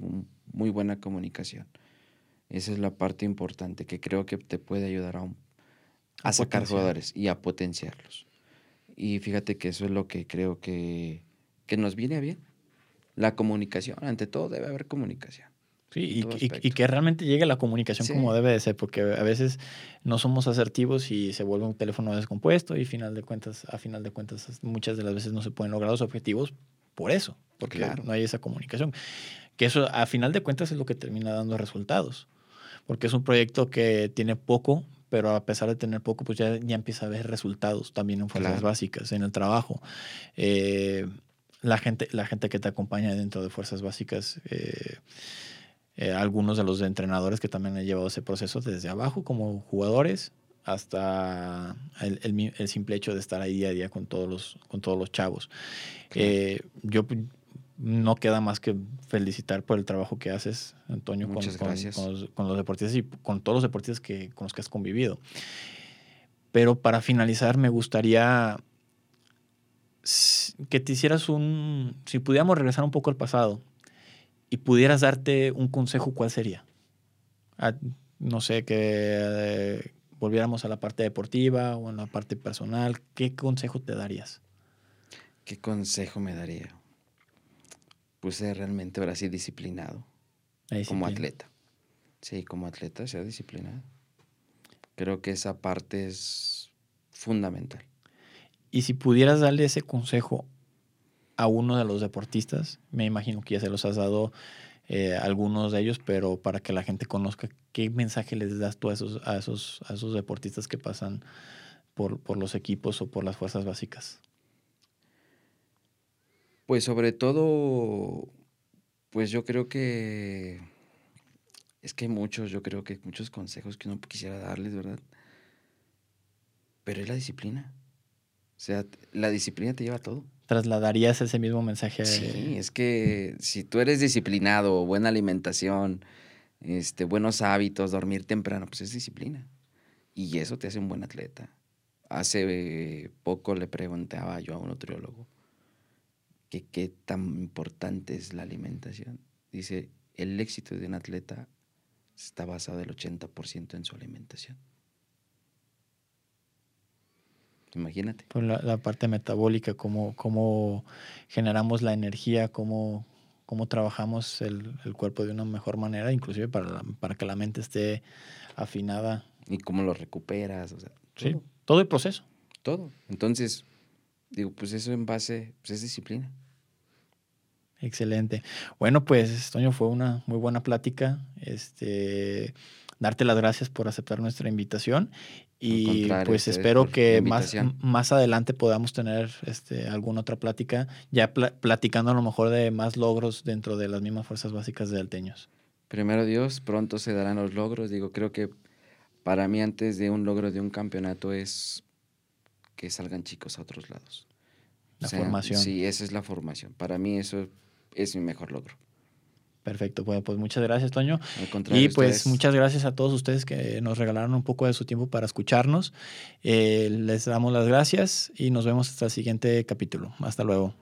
muy buena comunicación. Esa es la parte importante que creo que te puede ayudar a, a, sacar jugadores y a potenciarlos. Y fíjate que eso es lo que creo que, que nos viene bien. La comunicación, ante todo debe haber comunicación.
Sí, y, que realmente llegue la comunicación como debe de ser, porque a veces no somos asertivos y se vuelve un teléfono descompuesto y final de cuentas, a final de cuentas muchas de las veces no se pueden lograr los objetivos por eso, porque no hay esa comunicación. Que eso a final de cuentas es lo que termina dando resultados, porque es un proyecto que tiene poco, pero a pesar de tener poco, pues ya, ya empieza a ver resultados también en fuerzas básicas, en el trabajo. Eh, la, gente, la gente que te acompaña dentro de fuerzas básicas. Eh, eh, algunos de los entrenadores que también han llevado ese proceso desde abajo como jugadores hasta el, simple hecho de estar ahí día a día con todos los, con todos los chavos. Eh, yo no queda más que felicitar por el trabajo que haces, Antonio, con, con, los, deportistas y con todos los deportistas que, con los que has convivido. Pero para finalizar, me gustaría que te hicieras un, si pudiéramos regresar un poco al pasado, y pudieras darte un consejo, ¿cuál sería? Ah, no sé, que eh, volviéramos a la parte deportiva o en la parte personal, ¿qué consejo te darías?
¿Qué consejo me daría? Pues ser realmente ahora sí disciplinado. Como atleta. Sí, como atleta, ser disciplinado. Creo que esa parte es fundamental.
Y si pudieras darle ese consejo a uno de los deportistas. Me imagino que ya se los has dado eh, algunos de ellos, pero para que la gente conozca, ¿qué mensaje les das tú a esos, a esos, a esos deportistas que pasan por, por los equipos o por las fuerzas básicas?
Pues sobre todo, pues yo creo que es que hay muchos, yo creo que muchos consejos que uno quisiera darles, ¿verdad? Pero es la disciplina. O sea, la disciplina te lleva a todo
trasladarías ese mismo mensaje.
Sí, es que si tú eres disciplinado, buena alimentación, este, buenos hábitos, dormir temprano, pues es disciplina. Y eso te hace un buen atleta. Hace poco le preguntaba yo a un nutriólogo que qué tan importante es la alimentación. Dice, el éxito de un atleta está basado el 80% en su alimentación. Imagínate.
Por la, parte metabólica, cómo, cómo, generamos la energía, cómo, cómo trabajamos el, cuerpo de una mejor manera, inclusive para, para que la mente esté afinada.
Y cómo lo recuperas, o sea,
todo. Sí, todo el proceso.
Todo. Entonces, digo, pues eso en base, pues es disciplina.
Excelente. Bueno, pues, Toño, fue una muy buena plática. Este, darte las gracias por aceptar nuestra invitación y pues espero que más, más adelante podamos tener este, alguna otra plática, ya platicando a lo mejor de más logros dentro de las mismas fuerzas básicas de Alteños.
Primero Dios, pronto se darán los logros. Digo, creo que para mí antes de un logro de un campeonato es que salgan chicos a otros lados.
La formación.
Sí, esa es la formación. Para mí eso es mi mejor logro.
Perfecto, bueno, pues muchas gracias, Toño. y pues muchas gracias a todos ustedes que nos regalaron un poco de su tiempo para escucharnos. Eh, les damos las gracias y nos vemos hasta el siguiente capítulo. Hasta luego.